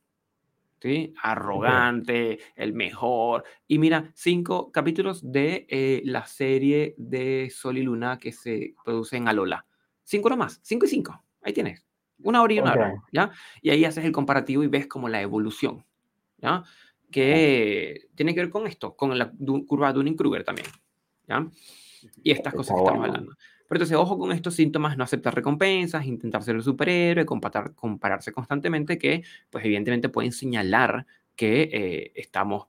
Arrogante, el mejor. Y mira, cinco capítulos de eh, la serie de Sol y Luna que se produce en Alola. Cinco nomás, cinco y cinco. Ahí tienes. Una hora y una hora, ¿ya? Y ahí haces el comparativo y ves como la evolución, ¿ya? Que tiene que ver con esto, con la curva de Dunning-Kruger también, ¿ya? Y estas cosas que estamos hablando. Pero entonces, ojo con estos síntomas, no aceptar recompensas, intentar ser el superhéroe, comparar, compararse constantemente, que pues evidentemente pueden señalar que eh, estamos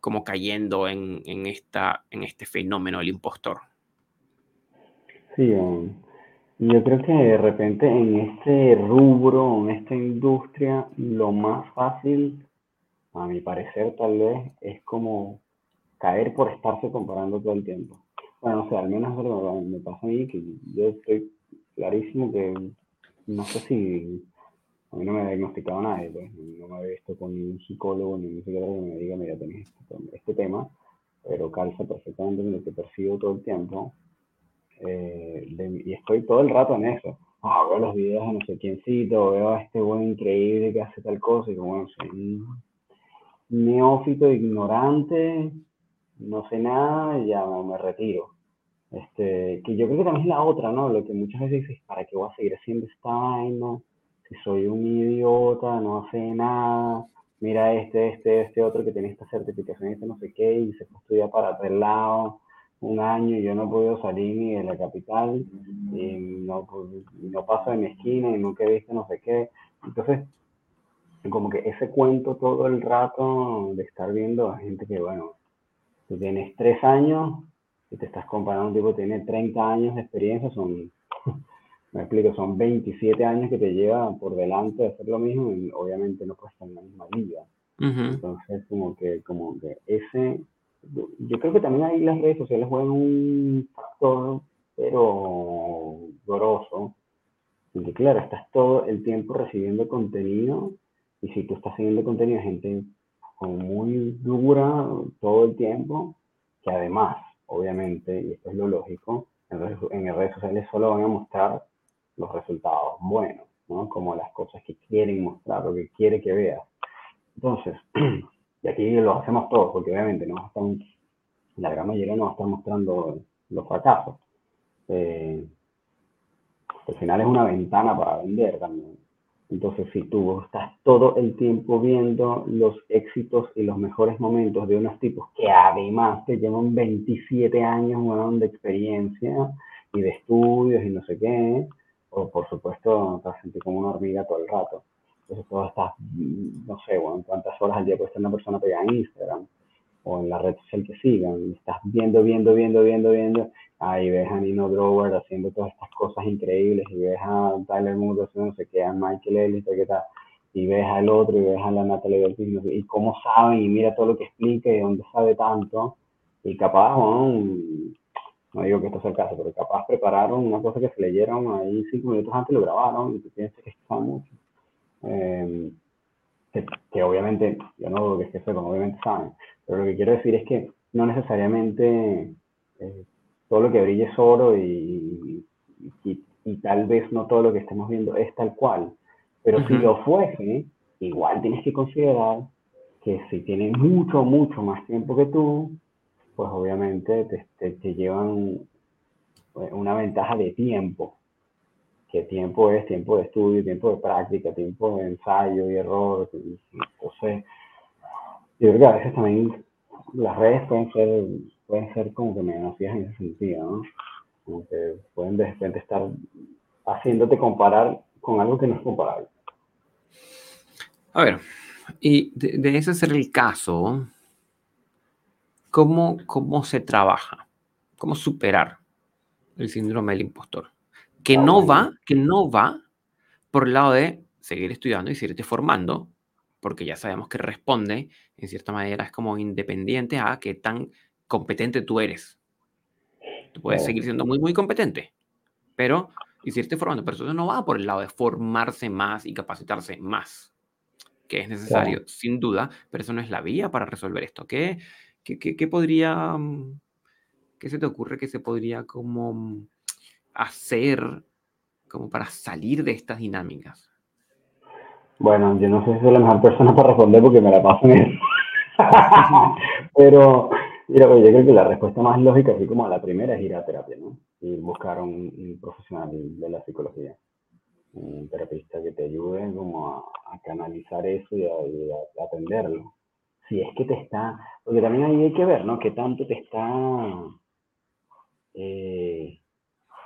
como cayendo en, en, esta, en este fenómeno del impostor. Sí, yo creo que de repente en este rubro, en esta industria, lo más fácil, a mi parecer tal vez, es como caer por estarse comparando todo el tiempo. Bueno, o sea, al menos me pasa a mí, que yo estoy clarísimo que no sé si a mí no me ha diagnosticado nadie, pues, no me he visto con ningún psicólogo ni un psiquiatra que me diga, mira, tenés este, este, tema, pero calza perfectamente en lo que percibo todo el tiempo. Eh, y estoy todo el rato en eso. Ah, veo los videos de no sé quiéncito, veo a este buen increíble que hace tal cosa, y como, bueno, soy un neófito, ignorante, no sé nada, y ya me retiro. Este, que yo creo que también es la otra, ¿no? Lo que muchas veces dices, ¿para qué voy a seguir haciendo esta vaina? Si soy un idiota, no hace nada, mira este, este, este otro que tiene esta certificación, este no sé qué, y se fue a estudiar para otro lado un año y yo no he podido salir ni de la capital, y no, pues, no paso de mi esquina y nunca he visto no sé qué. Entonces, como que ese cuento todo el rato de estar viendo a gente que, bueno, tú tienes tres años te estás comparando un tipo que tiene 30 años de experiencia, son, me explico, son 27 años que te lleva por delante de hacer lo mismo y obviamente no puedes estar en la misma vida. Entonces, como que, como que ese, yo creo que también ahí las redes sociales juegan un factor, pero grosso, porque claro, estás todo el tiempo recibiendo contenido y si tú estás siguiendo contenido de gente muy dura todo el tiempo, que además, obviamente, y esto es lo lógico, en redes, en redes sociales solo van a mostrar los resultados buenos, ¿no? Como las cosas que quieren mostrar, lo que quiere que veas. Entonces, y aquí lo hacemos todos, porque obviamente no estamos, la gran mayoría no va a estar mostrando los fracasos. Eh, al final es una ventana para vender también. Entonces, si tú estás todo el tiempo viendo los éxitos y los mejores momentos de unos tipos que además te llevan 27 años de experiencia y de estudios y no sé qué, o por supuesto te vas a sentir como una hormiga todo el rato. Entonces, todo estás, no sé, bueno, cuántas horas al día puede estar una persona pegada en Instagram o en la red social que sigan, y estás viendo, viendo, viendo, viendo, viendo, ahí ves a Nino Grover haciendo todas estas cosas increíbles, y ves a Tyler Moore haciendo no sé qué, a Michael Ellis, qué tal, y ves al otro, y ves a la Natalie Bertin, y cómo saben, y mira todo lo que explica, y dónde sabe tanto, y capaz, no digo que esto sea el caso, pero capaz prepararon una cosa que se leyeron ahí cinco minutos antes, lo grabaron, y tú piensas que está mucho. Eh, que, obviamente, yo no dudo que es que sepan, obviamente saben, pero lo que quiero decir es que no necesariamente eh, todo lo que brille es oro y, y, tal vez no todo lo que estemos viendo es tal cual, pero si lo fuese, igual tienes que considerar que si tienen mucho, mucho más tiempo que tú, pues obviamente te, te llevan una ventaja de tiempo que tiempo es tiempo de estudio, tiempo de práctica, tiempo de ensayo y error. Entonces, yo creo que a veces también las redes pueden ser, pueden ser como que me en ese sentido, ¿no? Como que pueden de repente estar haciéndote comparar con algo que no es comparable. A ver, y de, ese ser el caso, ¿cómo, ¿cómo se trabaja? ¿Cómo superar el síndrome del impostor? que no va, que no va por el lado de seguir estudiando y seguirte formando, porque ya sabemos que responde, en cierta manera, es como independiente a qué tan competente tú eres. Tú puedes seguir siendo muy, muy competente, pero y seguirte formando, pero eso no va por el lado de formarse más y capacitarse más, que es necesario, sin duda, pero eso no es la vía para resolver esto. ¿Qué, qué, qué, qué podría, mm, qué se te ocurre que se podría como mm, hacer como para salir de estas dinámicas? Bueno, yo no sé si soy la mejor persona para responder porque me la paso en eso. Pero, mira, pues yo creo que la respuesta más lógica, así como a la primera, es ir a terapia, ¿no? Y buscar un, profesional de la psicología, un terapista que te ayude como a, canalizar eso y a, atenderlo. Si es que te está, porque también ahí hay que ver, ¿no? ¿Qué tanto te está eh,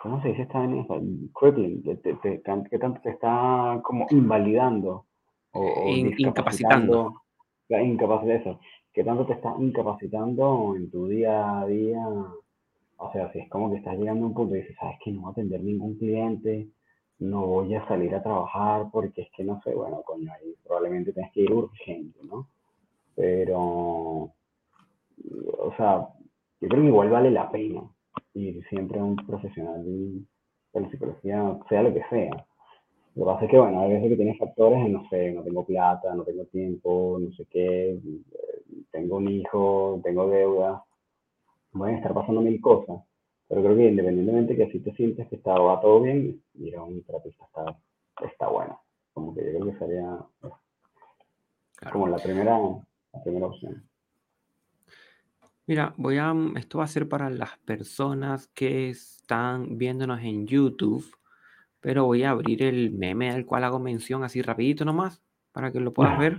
¿cómo se dice esta en Crippling, que tanto te está como invalidando o, incapacitando. La eso, que tanto te está incapacitando en tu día a día. O sea, si es como que estás llegando a un punto y dices, sabes que no voy a atender ningún cliente, no voy a salir a trabajar porque es que no sé, bueno, coño, ahí probablemente tengas que ir urgente, ¿no? Pero, o sea, yo creo que igual vale la pena ir siempre a un profesional de la psicología, sea lo que sea. Lo que pasa es que, bueno, hay veces que tienes factores no sé, no tengo plata, no tengo tiempo, no sé qué, un hijo, tengo deuda, pueden estar pasando mil cosas. Pero creo que independientemente que si te sientes que está, va todo bien, ir a un terapista está, está bueno. Como que yo creo que sería como la primera, la primera opción. Mira, voy a, esto va a ser para las personas que están viéndonos en YouTube, pero voy a abrir el meme al cual hago mención así rapidito nomás, para que lo puedas ver.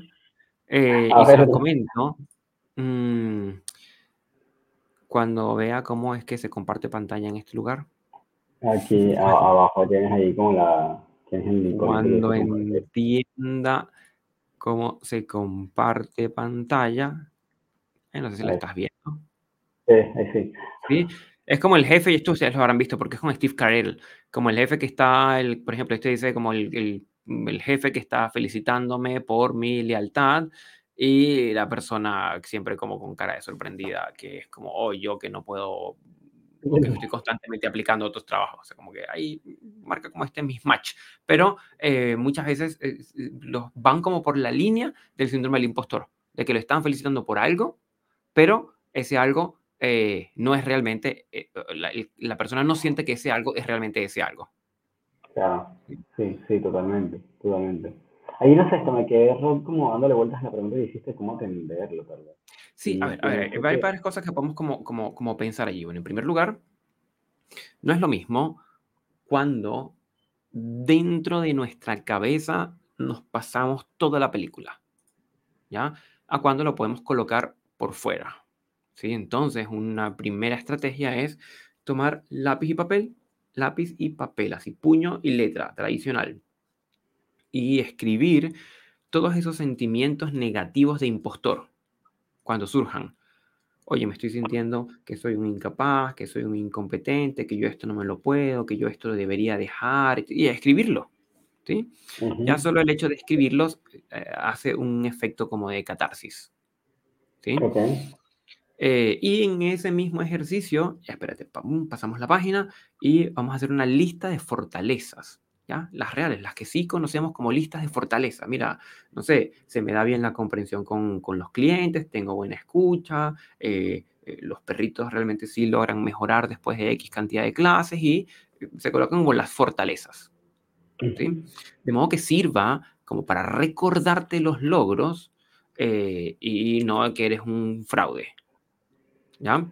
Eh, y se lo comento. Mm, cuando vea cómo es que se comparte pantalla en este lugar. Aquí abajo tienes ahí como la... Cuando entienda cómo se comparte pantalla. Eh, no sé si la estás viendo. Sí, sí. ¿sí? Es como el jefe, y esto ustedes lo habrán visto porque es con Steve Carell, como el jefe que está, el, por ejemplo, este dice como el, el, el jefe que está felicitándome por mi lealtad y la persona siempre como con cara de sorprendida, que es como, oh, yo que no puedo, que estoy constantemente aplicando otros trabajos, o sea, como que ahí marca como este mismatch, pero eh, muchas veces eh, los van como por la línea del síndrome del impostor, de que lo están felicitando por algo, pero ese algo eh, no es realmente, eh, la, la, persona no siente que ese algo es realmente ese algo. Claro, sí, sí, totalmente, totalmente. Ahí no sé, esto me quedé como dándole vueltas a la pregunta que hiciste, cómo atenderlo, vez. Sí, a ver, a ver, hay varias cosas que podemos como, como, como pensar allí. Bueno, en primer lugar, no es lo mismo cuando dentro de nuestra cabeza nos pasamos toda la película, ¿ya? A cuando lo podemos colocar por fuera, ¿sí? Entonces, una primera estrategia es tomar lápiz y papel, lápiz y papel, así puño y letra, tradicional, y escribir todos esos sentimientos negativos de impostor cuando surjan. Oye, me estoy sintiendo que soy un incapaz, que soy un incompetente, que yo esto no me lo puedo, que yo esto lo debería dejar, y escribirlo. ¿sí? Uh -huh. Ya solo el hecho de escribirlos eh, hace un efecto como de catarsis. ¿sí? Okay. Eh, y en ese mismo ejercicio, ya espérate, pasamos la página y vamos a hacer una lista de fortalezas. ¿Ya? Las reales, las que sí conocemos como listas de fortaleza. Mira, no sé, se me da bien la comprensión con, con los clientes, tengo buena escucha, eh, eh, los perritos realmente sí logran mejorar después de X cantidad de clases y se colocan como las fortalezas. ¿sí? De modo que sirva como para recordarte los logros eh, y no que eres un fraude. ¿Ya?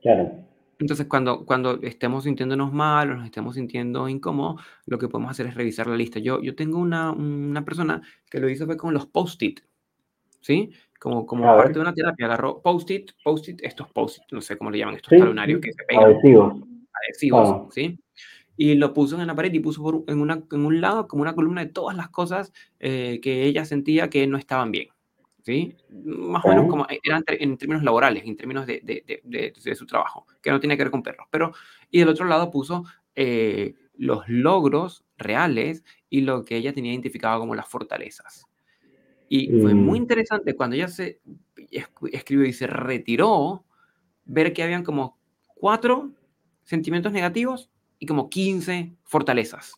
Claro. Entonces, cuando, cuando estemos sintiéndonos mal o nos estemos sintiendo incómodos, lo que podemos hacer es revisar la lista. Yo, yo tengo una, una persona que lo hizo fue con los post-it, ¿sí? Como, como parte de una terapia, agarró post-it, post-it, estos post-it, no sé cómo le llaman, estos sí, talonarios que se pegan. Adhesivos. Adhesivos, Ah. ¿sí? Y lo puso en la pared y puso por, en, una, en un lado como una columna de todas las cosas eh, que ella sentía que no estaban bien. ¿Sí? Más o menos como eran en términos laborales, en términos de, de, de, de, su trabajo, que no tiene que ver con perros. Pero, y del otro lado puso eh, los logros reales y lo que ella tenía identificado como las fortalezas. Y mm. fue muy interesante cuando ella se escribió y se retiró, ver que habían como cuatro sentimientos negativos y como 15 fortalezas.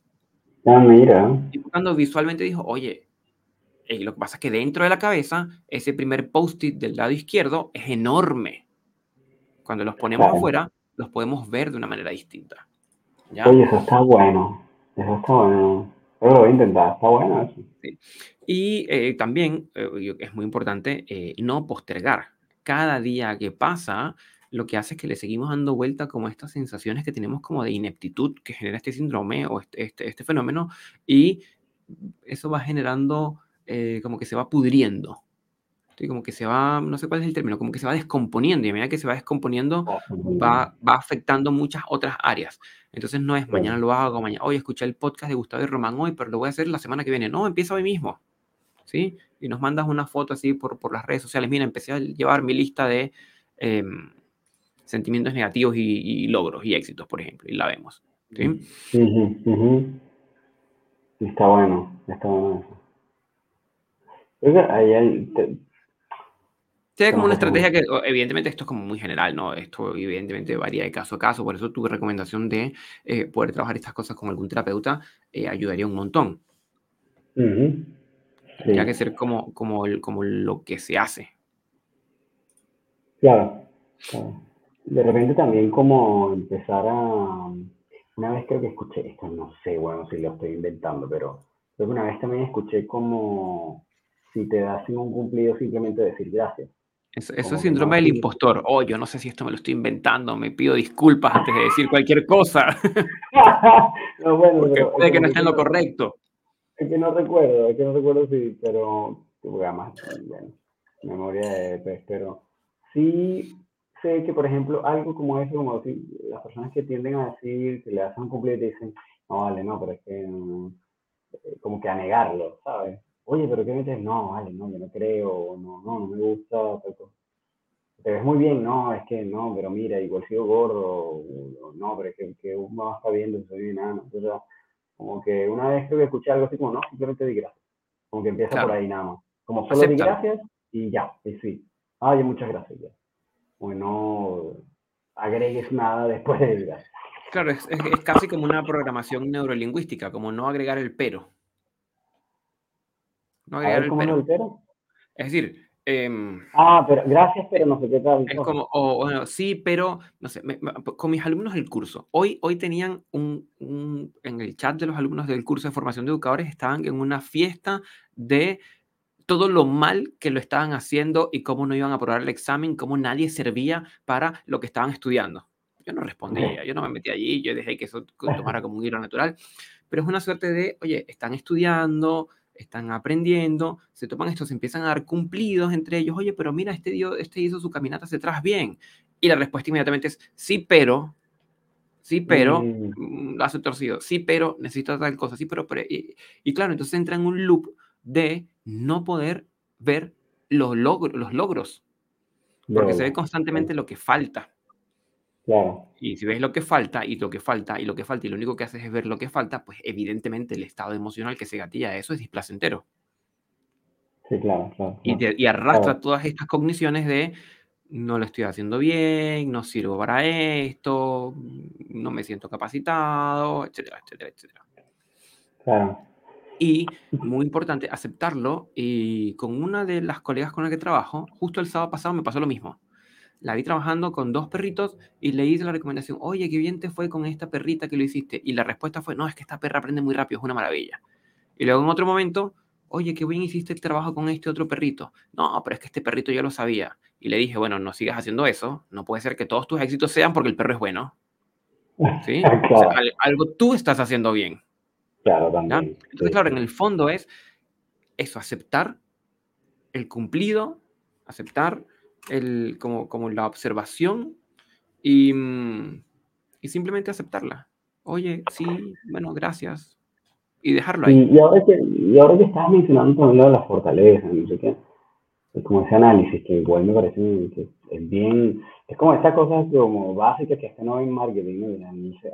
Ah, mira. Y cuando visualmente dijo, oye, y lo que pasa es que dentro de la cabeza, ese primer post-it del lado izquierdo es enorme. Cuando los ponemos Claro. afuera, los podemos ver de una manera distinta. ¿ya? Oye, eso está bueno. Eso está bueno. Yo lo voy a intentar. Está bueno eso. Sí. Y eh, también eh, es muy importante eh, no postergar. Cada día que pasa, lo que hace es que le seguimos dando vuelta como estas sensaciones que tenemos como de ineptitud que genera este síndrome o este, este, este fenómeno y eso va generando eh, como que se va pudriendo. ¿sí? Como que se va, no sé cuál es el término, como que se va descomponiendo y a medida que se va descomponiendo va, va afectando muchas otras áreas. Entonces no es mañana lo hago, mañana, hoy escuché el podcast de Gustavo y Román hoy, pero lo voy a hacer la semana que viene. No, empieza hoy mismo. ¿sí? Y nos mandas una foto así por, por las redes sociales. Mira, empecé a llevar mi lista de eh, sentimientos negativos y, y, logros y éxitos, por ejemplo, y la vemos. ¿sí? Uh -huh, uh -huh. Está bueno, está bueno eso. Ahí hay, te, Sí, como una estrategia que, evidentemente, esto es como muy general, ¿no? Esto, evidentemente, varía de caso a caso. Por eso, tu recomendación de eh, poder trabajar estas cosas con algún terapeuta eh, ayudaría un montón. Uh -huh. sí. Tendría que ser como, como, el, como lo que se hace. Claro, claro. De repente, también, como empezar a. Una vez creo que escuché esto, no sé, bueno, si lo estoy inventando, pero creo que una vez también escuché como si te hacen un cumplido, simplemente decir gracias. Eso, eso es síndrome del impostor. Oh, yo no sé si esto me lo estoy inventando, me pido disculpas antes de decir cualquier cosa. no, bueno, Porque pero, puede que no esté en lo correcto. Es que no recuerdo, es que no recuerdo si, pero, además, bueno, memoria de pez, pero sí sé que, por ejemplo, algo como eso, como si las personas que tienden a decir, que le hacen un cumplido y te dicen, no, vale, no, pero es que, mm, como que a negarlo, ¿sabes? Oye, pero ¿qué metes? No, vale, no, yo no creo, no, no, no me gusta, te ves muy bien, no, es que no, pero mira, igual sigo gordo, no, pero es que, que uno va a estar viendo soy enano. Entonces, como que una vez que escuché algo así como, no, simplemente di gracias. Como que empieza por ahí nada más. Como solo di gracias y ya, y sí. Ay, muchas gracias ya. Bueno, agregues nada después de gracias. Claro, es, es, casi como una programación neurolingüística, como no agregar el pero. No agregar el, pero. el pero. Es decir, Em, ah, pero gracias, pero no sé qué tal. Es como, o, bueno, sí, pero, no sé, con mis alumnos del curso, hoy, hoy tenían un, un, en el chat de los alumnos del curso de formación de educadores, estaban en una fiesta de todo lo mal que lo estaban haciendo y cómo no iban a aprobar el examen, cómo nadie servía para lo que estaban estudiando. Yo no respondía, yo no me metí allí, yo dejé que eso tomara como un giro natural, pero es una suerte de, oye, están estudiando, están aprendiendo, se toman esto, se empiezan a dar cumplidos entre ellos, oye, pero mira, este, dio, este hizo su caminata hacia atrás bien. Y la respuesta inmediatamente es, sí, pero, sí, pero, mm. mm hace torcido, sí, pero necesito tal cosa, sí, pero, y, claro, entonces entra en un loop de no poder ver los, logros, los logros, porque se ve constantemente lo que falta. Y si ves lo que falta y lo que falta y lo que falta y lo único que haces es ver lo que falta, pues evidentemente el estado emocional que se gatilla a eso es displacentero. Sí, claro, claro. Y, arrastra todas estas cogniciones de no lo estoy haciendo bien, no sirvo para esto, no me siento capacitado, etcétera, etcétera, etcétera. Claro. Y muy importante, aceptarlo. Y con una de las colegas con las que trabajo, justo el sábado pasado me pasó lo mismo la vi trabajando con dos perritos y le hice la recomendación, oye, qué bien te fue con esta perrita que lo hiciste. Y la respuesta fue, no, es que esta perra aprende muy rápido, es una maravilla. Y luego en otro momento, oye, qué bien hiciste el trabajo con este otro perrito. No, pero es que este perrito ya lo sabía. Y le dije, bueno, no sigas haciendo eso. No puede ser que todos tus éxitos sean porque el perro es bueno. ¿Sí? algo tú estás haciendo bien. Claro, también. Entonces, claro, en el fondo es eso, aceptar el cumplido, aceptar el, como, como la observación y, mm, y, simplemente aceptarla. Oye, sí, bueno, gracias. Y dejarlo ahí. Y, ahora, que, y ahora que estás mencionando también lo de las fortalezas, no sé qué, es como ese análisis que igual me parece que es bien, es como esta cosa como básica que hasta no en marketing, ¿no?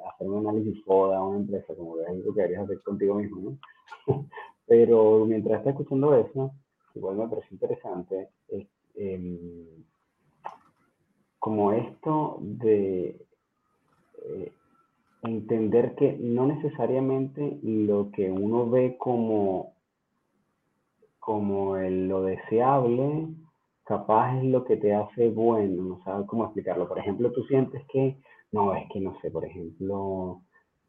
hacer un análisis foda una empresa, como que es algo que deberías hacer contigo mismo, ¿no? Pero mientras estás escuchando eso, igual me parece interesante, es, eh, como esto de eh, entender que no necesariamente lo que uno ve como, como lo deseable, capaz es lo que te hace bueno, no sabes cómo explicarlo. Por ejemplo, tú sientes que, no, es que no sé, por ejemplo,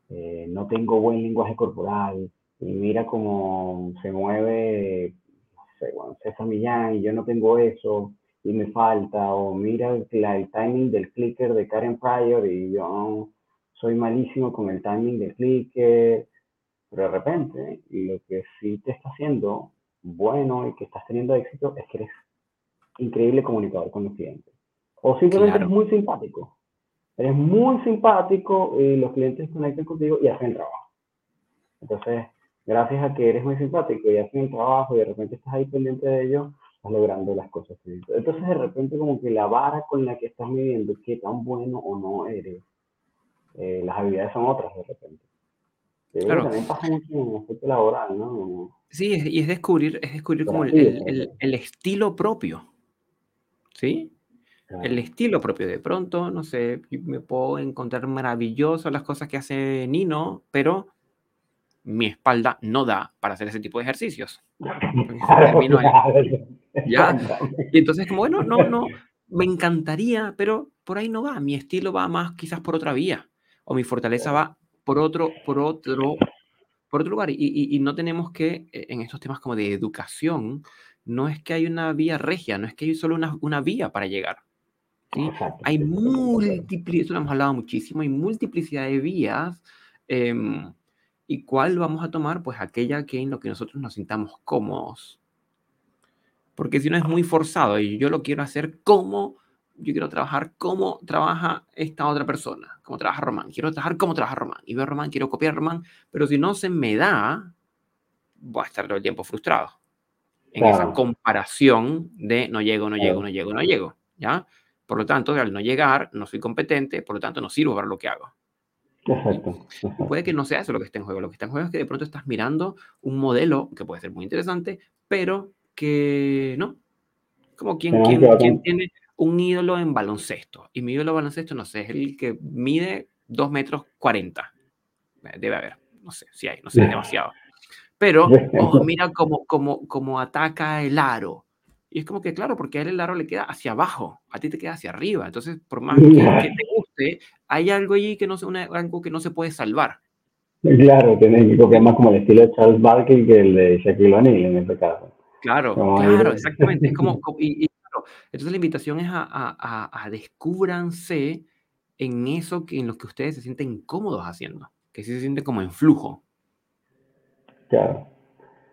eh, no tengo buen lenguaje corporal y mira cómo se mueve, no sé, César Millán y yo no tengo eso y me falta, o mira el, timing del clicker de Karen Pryor y yo soy malísimo con el timing del clicker, pero de repente lo que sí te está haciendo bueno y que estás teniendo éxito es que eres increíble comunicador con los clientes. O simplemente eres muy simpático. Eres muy simpático y los clientes conectan contigo y hacen el trabajo. Entonces, gracias a que eres muy simpático y hacen el trabajo y de repente estás ahí pendiente de ello, estás logrando las cosas. Entonces de repente como que la vara con la que estás midiendo qué tan bueno o no eres, eh, las habilidades son otras de repente. Claro. También pasa mucho en el aspecto laboral, ¿no? Sí, y es descubrir, es descubrir como el, el, el, estilo propio, ¿sí? El estilo propio. De pronto, no sé, me puedo encontrar maravilloso las cosas que hace Nino, pero mi espalda no da para hacer ese tipo de ejercicios. ¿Ya? Y entonces, como, bueno, no, no, me encantaría, pero por ahí no va. Mi estilo va más quizás por otra vía, o mi fortaleza va por otro, por otro, por otro lugar. Y, y, no tenemos que, eh, en estos temas como de educación, no es que hay una vía regia, no es que hay solo una, una vía para llegar. ¿sí? Hay múltiples, eso lo hemos hablado muchísimo, hay multiplicidad de vías. Eh, ¿Y cuál vamos a tomar? Pues aquella que en lo que nosotros nos sintamos cómodos. Porque si no es muy forzado y yo lo quiero hacer como, yo quiero trabajar como trabaja esta otra persona, como trabaja Román. Quiero trabajar como trabaja Román. Y veo a Román, quiero copiar a Román, pero si no se me da, voy a estar todo el tiempo frustrado. en esa comparación de no llego, no llego, no llego, no llego, ¿ya? Por lo tanto, al no llegar, no soy competente, por lo tanto, no sirvo para lo que hago. Exacto, Puede que no sea eso lo que está en juego. Lo que está en juego es que de pronto estás mirando un modelo que puede ser muy interesante, pero que no. Como quien, quien, tiene un ídolo en baloncesto. Y mi ídolo en baloncesto, no sé, es el que mide 2 metros 40. Debe haber, no sé si hay, no sé, demasiado. Pero, oh, mira cómo, cómo, cómo ataca el aro. Y es como que, claro, porque a él el aro le queda hacia abajo, a ti te queda hacia arriba. Entonces, por más que, te guste, hay algo allí que no, se, algo que no se puede salvar. Claro, tiene que copiar más como el estilo de Charles Barkley que el de Shaquille O'Neal en este caso. Claro, claro, exactamente. Es como, y, claro, entonces la invitación es a, a, a, descúbranse en eso que, en lo que ustedes se sienten cómodos haciendo, que sí se sienten como en flujo. Claro.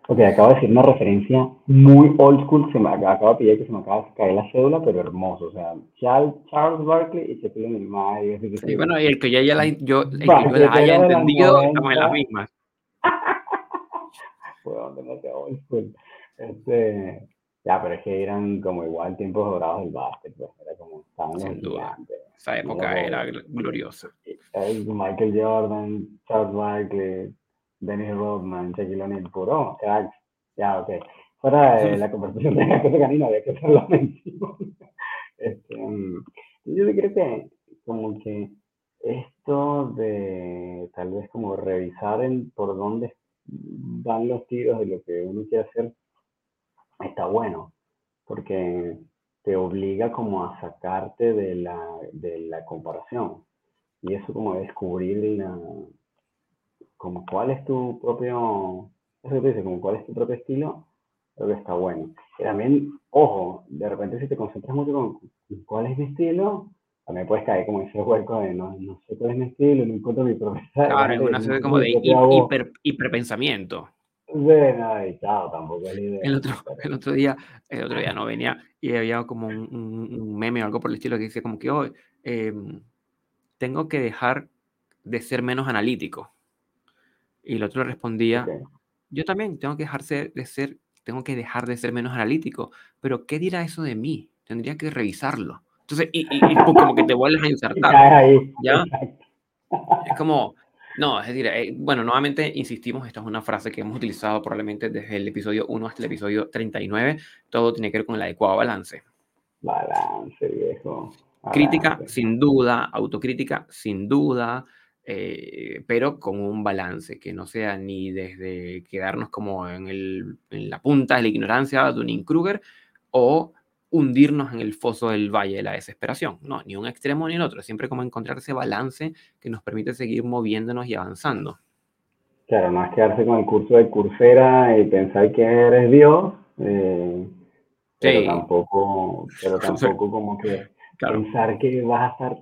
Ok, acabo de decir una referencia muy old school, se me acaba de pillar que se me acaba de caer la cédula, pero hermoso, o sea, Charles, Barkley y Shaquille O'Neal. Sí, bueno, y el que ya, ya la, yo, el que yo la haya entendido, estamos en las mismas. Bueno, no sea old school. Este, ya, pero es que eran como igual tiempos dorados del básquet, pues, era como, estaban Sin duda. Esa época era gloriosa. Michael Jordan, Charles Barkley, Dennis Rodman, Shaquille O'Neal, puro, ya, ya, ok. Fuera de la conversación de la cosa canina, había que hacer la mención. Este, mm, yo creo que como que esto de tal vez como revisar en por dónde van los tiros de lo que uno quiere hacer está bueno, porque te obliga como a sacarte de la, de la comparación y eso como descubrir la, como cuál es tu propio, eso que dice, como cuál es tu propio estilo, creo que está bueno. Y también, ojo, de repente si te concentras mucho con cuál es mi estilo, también puedes caer como ese hueco de no, no sé cuál es mi estilo, no encuentro mi propio estilo. Claro, es una serie como de hiper, hiperpensamiento. Bueno, chao, tampoco es la idea. El otro, el otro día, el otro día no venía y había como un, un, meme o algo por el estilo que dice como que hoy em, tengo que dejar de ser menos analítico. Y el otro respondía, yo también tengo que dejar de ser, tengo que dejar de ser menos analítico, pero ¿qué dirá eso de mí? Tendría que revisarlo. Entonces, y, como que te vuelves a insertar. ¿ya? Es como, no, es decir, eh, bueno, nuevamente insistimos, esta es una frase que hemos utilizado probablemente desde el episodio 1 hasta el episodio 39, todo tiene que ver con el adecuado balance. Balance, viejo. Crítica, sin duda, autocrítica, sin duda, eh, pero con un balance, que no sea ni desde quedarnos como en, el, en la punta de la ignorancia de un Kruger o hundirnos en el foso del valle de la desesperación. No, ni un extremo ni el otro, siempre como encontrar ese balance que nos permite seguir moviéndonos y avanzando. Claro, no es quedarse con el curso de Coursera y pensar que eres Dios, eh, pero tampoco, pero tampoco como que pensar que vas a estar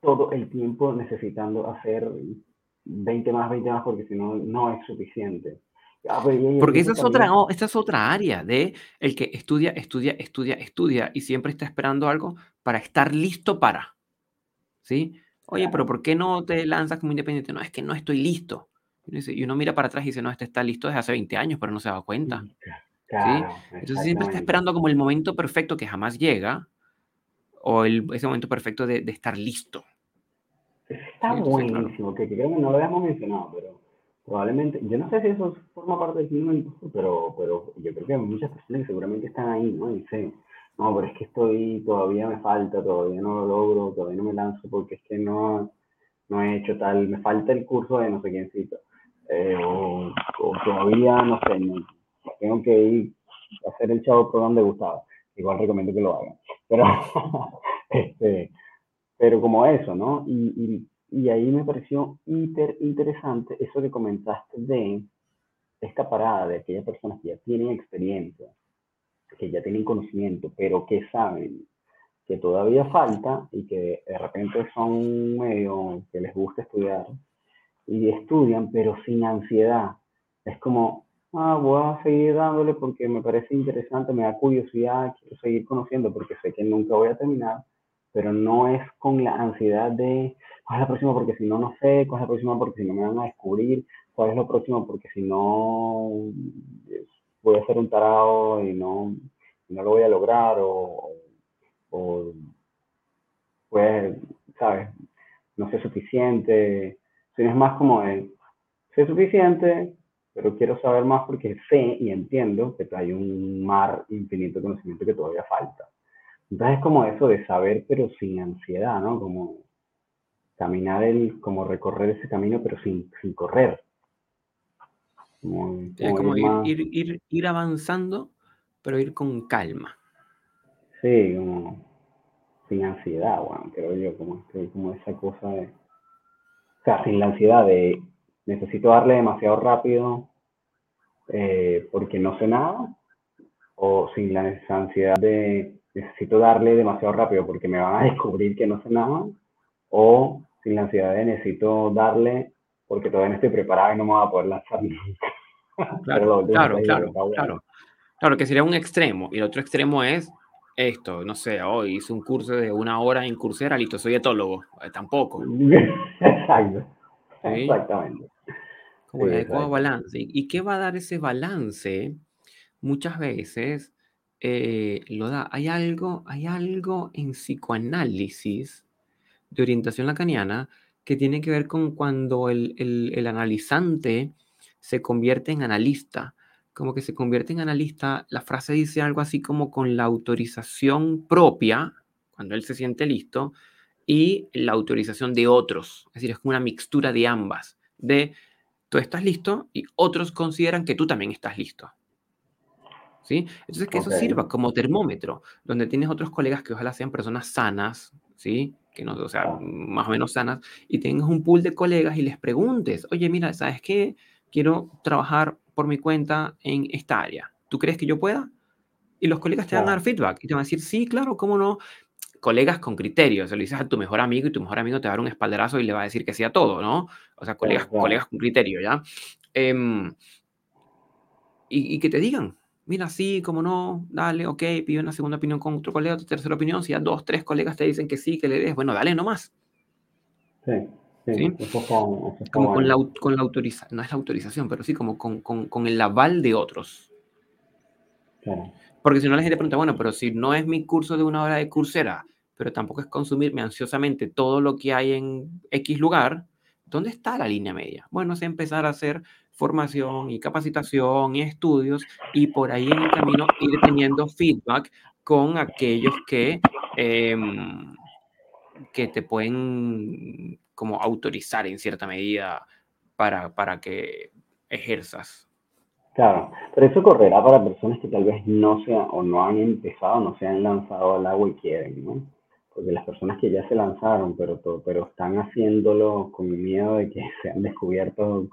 todo el tiempo necesitando hacer 20 más, 20 más, porque si no, no es suficiente. Pues, porque esa es, otra, esta es otra área de el que estudia, estudia, estudia, estudia y siempre está esperando algo para estar listo para. ¿Sí? Oye, pero ¿por qué no te lanzas como independiente? No, es que no estoy listo. Y uno mira para atrás y dice, no, este está listo desde hace 20 años, pero no se da cuenta. ¿Sí? Entonces siempre está esperando como el momento perfecto que jamás llega o el, ese momento perfecto de, de estar listo. Está buenísimo, que, creo que no lo habíamos mencionado, pero probablemente, yo no sé si eso forma parte del síndrome pero, pero yo creo que hay muchas personas que seguramente están ahí, ¿no? Dicen, no, pero es que estoy, todavía me falta, todavía no lo logro, todavía no me lanzo porque es que no, no he hecho tal, me falta el curso de no sé quiéncito. Eh, o, todavía, no sé, tengo que ir a hacer el chavo programa de Gustavo. Igual recomiendo que lo hagan. Pero, este, pero como eso, ¿no? Y, y, ahí me pareció hiper interesante eso que comentaste de esta parada de aquellas personas que ya tienen experiencia, que ya tienen conocimiento, pero que saben que todavía falta y que de repente son medio que les gusta estudiar y estudian, pero sin ansiedad. Es como, ah, voy a seguir dándole porque me parece interesante, me da curiosidad, quiero seguir conociendo porque sé que nunca voy a terminar pero no es con la ansiedad de cuál es la próxima porque si no, no sé, cuál es la próxima porque si no me van a descubrir, cuál es lo próximo porque si no voy a ser un tarado y no, no lo voy a lograr o, o pues, ¿sabes? No sé suficiente, sino es más como de, sé suficiente, pero quiero saber más porque sé y entiendo que hay un mar infinito de conocimiento que todavía falta. Entonces es como eso de saber pero sin ansiedad, ¿no? Como caminar el, como recorrer ese camino pero sin, sin correr. Como, es como ir, ir, ir, avanzando, pero ir con calma. Sí, como sin ansiedad, bueno, creo yo, como, como esa cosa de... O sea, sin la ansiedad de necesito darle demasiado rápido eh, porque no sé nada, o sin la ansiedad de necesito darle demasiado rápido porque me van a descubrir que no sé nada, o sin la ansiedad de necesito darle porque todavía no estoy preparado y no me voy a poder lanzar Claro, claro, claro, claro. Claro, que sería un extremo. Y el otro extremo es esto, no sé, hoy hice un curso de una hora en Coursera, listo, soy etólogo. Eh, tampoco. Exacto. Exactamente. Como el adecuado balance. ¿Y qué va a dar ese balance? Muchas veces eh, lo da. Hay algo, hay algo en psicoanálisis de orientación lacaniana que tiene que ver con cuando el, el, analizante se convierte en analista. Como que se convierte en analista, la frase dice algo así como con la autorización propia, cuando él se siente listo, y la autorización de otros. Es decir, es como una mixtura de ambas, de tú estás listo y otros consideran que tú también estás listo. ¿Sí? Entonces, que eso sirva como termómetro, donde tienes otros colegas que ojalá sean personas sanas, ¿sí? Que no, o sea, más o menos sanas, y tengas un pool de colegas y les preguntes, oye, mira, ¿sabes qué? Quiero trabajar por mi cuenta en esta área. ¿Tú crees que yo pueda? Y los colegas te van a dar feedback y te van a decir, sí, claro, cómo no colegas con criterios. Se lo dices a tu mejor amigo y tu mejor amigo te va a dar un espaldarazo y le va a decir que sí a todo, ¿no? O sea, colegas, colegas con criterio, ¿ya? Em, y, que te digan, mira, sí, como no, dale, ok, pide una segunda opinión con otro colega, tu tercera opinión, si ya dos, tres colegas te dicen que sí, que le des, bueno, dale nomás. Sí, sí, como con la, con la autorización, no es la autorización, pero sí como con, con, con el aval de otros. Claro. Porque si no la gente pregunta, bueno, pero si no es mi curso de una hora de cursera, pero tampoco es consumirme ansiosamente todo lo que hay en X lugar, ¿dónde está la línea media? Bueno, es empezar a hacer formación y capacitación y estudios y por ahí en el camino ir teniendo feedback con aquellos que, em, que te pueden como autorizar en cierta medida para, para que ejerzas Claro, pero eso correrá para personas que tal vez no sean o no han empezado, no se han lanzado al agua y quieren, ¿no? Porque las personas que ya se lanzaron, pero, pero están haciéndolo con miedo de que sean descubiertos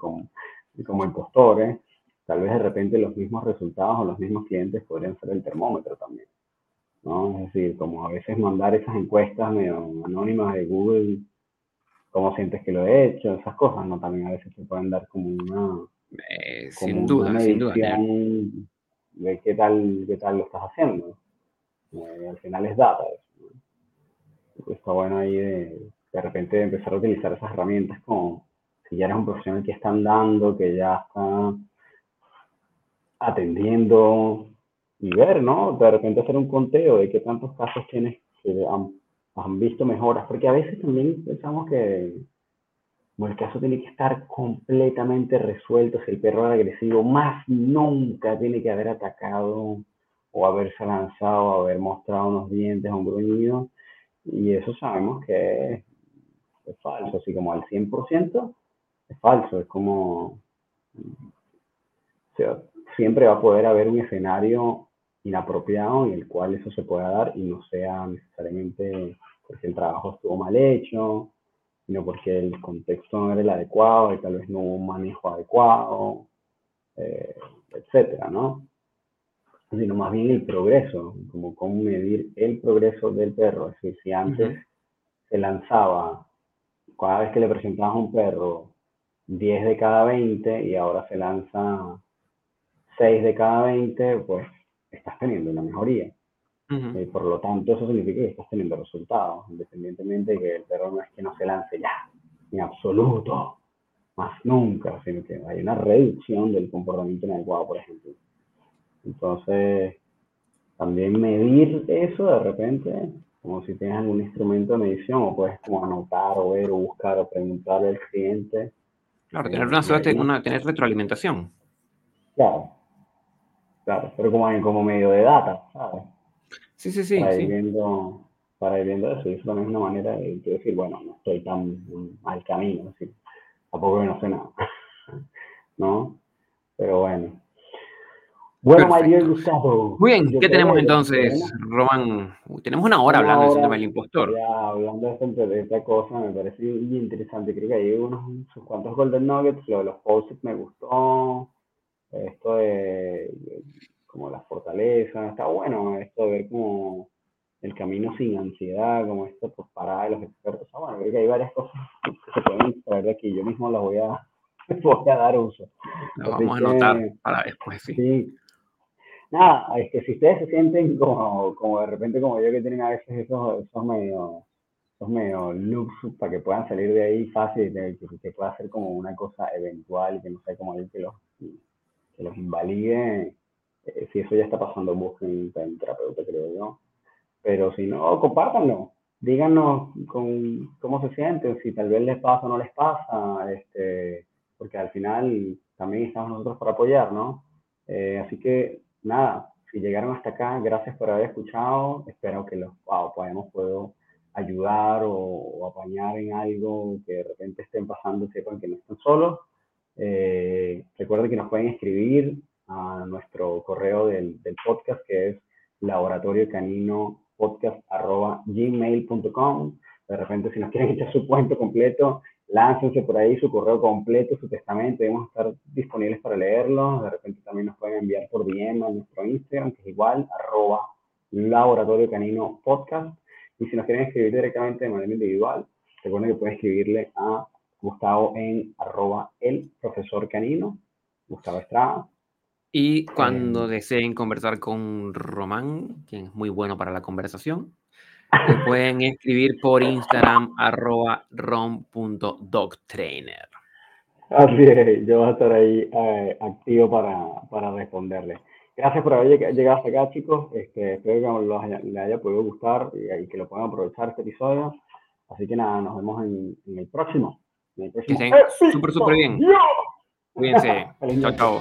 como, como impostores, tal vez de repente los mismos resultados o los mismos clientes podrían ser el termómetro también, ¿no? Es decir, como a veces mandar esas encuestas medio anónimas de Google, cómo sientes que lo he hecho, esas cosas, ¿no? También a veces se pueden dar como una eh, sin duda, sin duda. De qué tal, qué tal lo estás haciendo. Eh, al final es data. Está bueno ahí de, de repente empezar a utilizar esas herramientas como si ya eres un profesional que están dando, que ya está atendiendo y ver, ¿no? De repente hacer un conteo de qué tantos casos tienes que han, han visto mejoras, porque a veces también pensamos que el caso tiene que estar completamente resuelto. Si el perro es agresivo, más nunca tiene que haber atacado o haberse lanzado, o haber mostrado unos dientes o un gruñido. Y eso sabemos que es, falso, así como al 100% es falso. Es como, siempre va a poder haber un escenario inapropiado en el cual eso se pueda dar y no sea necesariamente porque el trabajo estuvo mal hecho sino porque el contexto no era el adecuado y tal vez no hubo un manejo adecuado, eh, etcétera, ¿no? Sino más bien el progreso, como cómo medir el progreso del perro. Es decir, si antes se lanzaba, cada vez que le presentabas a un perro, 10 de cada 20 y ahora se lanza 6 de cada 20, pues estás teniendo una mejoría. Eh, por lo tanto, eso significa que estás teniendo resultados, independientemente de que el perro no es que no se lance ya, en absoluto, más nunca, sino que hay una reducción del comportamiento inadecuado, por ejemplo. Entonces, también medir eso de repente, como si tienes algún instrumento de medición, o puedes como anotar o ver o buscar o preguntarle al cliente. Claro, tener una, suerte, una tener retroalimentación. Claro, claro, pero como, como medio de data, ¿sabes? Sí, sí, sí. Para ir, sí. Viendo, para ir viendo eso, y eso también es una manera de, decir, bueno, no estoy tan mal camino, así, tampoco que no sé nada, ¿no? Pero bueno. Bueno, María Gustavo. Muy bien, ¿qué tenemos entonces, Román? Tenemos una hora hablando del síndrome del impostor. Ya, hablando de esta, cosa, me parece muy interesante. Creo que hay unos, unos cuantos Golden Nuggets. Lo de los posts me gustó. Esto de, como las fortalezas. Está bueno esto de ver como el camino sin ansiedad, como esto pues, para los expertos. Ah, bueno, creo que hay varias cosas que se pueden extraer de aquí. Yo mismo las voy a, voy a dar uso. Lo vamos a anotar para después, sí. sí nada, es que si ustedes se sienten como, como de repente como yo que tienen a veces esos, esos medio, esos medio looks para que puedan salir de ahí fácil, que, que pueda ser como una cosa eventual y que no sea como alguien que los, que los invalide, eh, si eso ya está pasando, busquen un terapeuta, creo yo. Pero si no, compártanlo, díganos con, cómo se sienten, si tal vez les pasa o no les pasa, este, porque al final también estamos nosotros para apoyar, ¿no? Eh, así que nada, si llegaron hasta acá, gracias por haber escuchado. Espero que los podamos puedo ayudar o, apañar en algo que de repente estén pasando, sepan que no están solos. Eh, recuerden que nos pueden escribir a nuestro correo del, del podcast que es laboratorio canino gmail.com. De repente, si nos quieren echar su cuento completo, láncense por ahí su correo completo, su testamento, debemos estar disponibles para leerlo. De repente también nos pueden enviar por DM a nuestro Instagram, que es igual, arroba laboratorio canino podcast. Y si nos quieren escribir directamente de manera individual, recuerden que pueden escribirle a Gustavo en arroba el profesor canino, Gustavo Estrada. Y cuando eh, deseen conversar con Román, quien es muy bueno para la conversación, pueden escribir por Instagram, arroba rom.dogtrainer. Así es, yo voy a estar ahí eh, activo para, para, responderle. Gracias por haber llegado hasta acá, chicos. Este, espero que les haya, haya, podido gustar y, que lo puedan aprovechar este episodio. Así que nada, nos vemos en, el próximo. En el próximo. Súper, súper bien. Cuídense. chao. chao.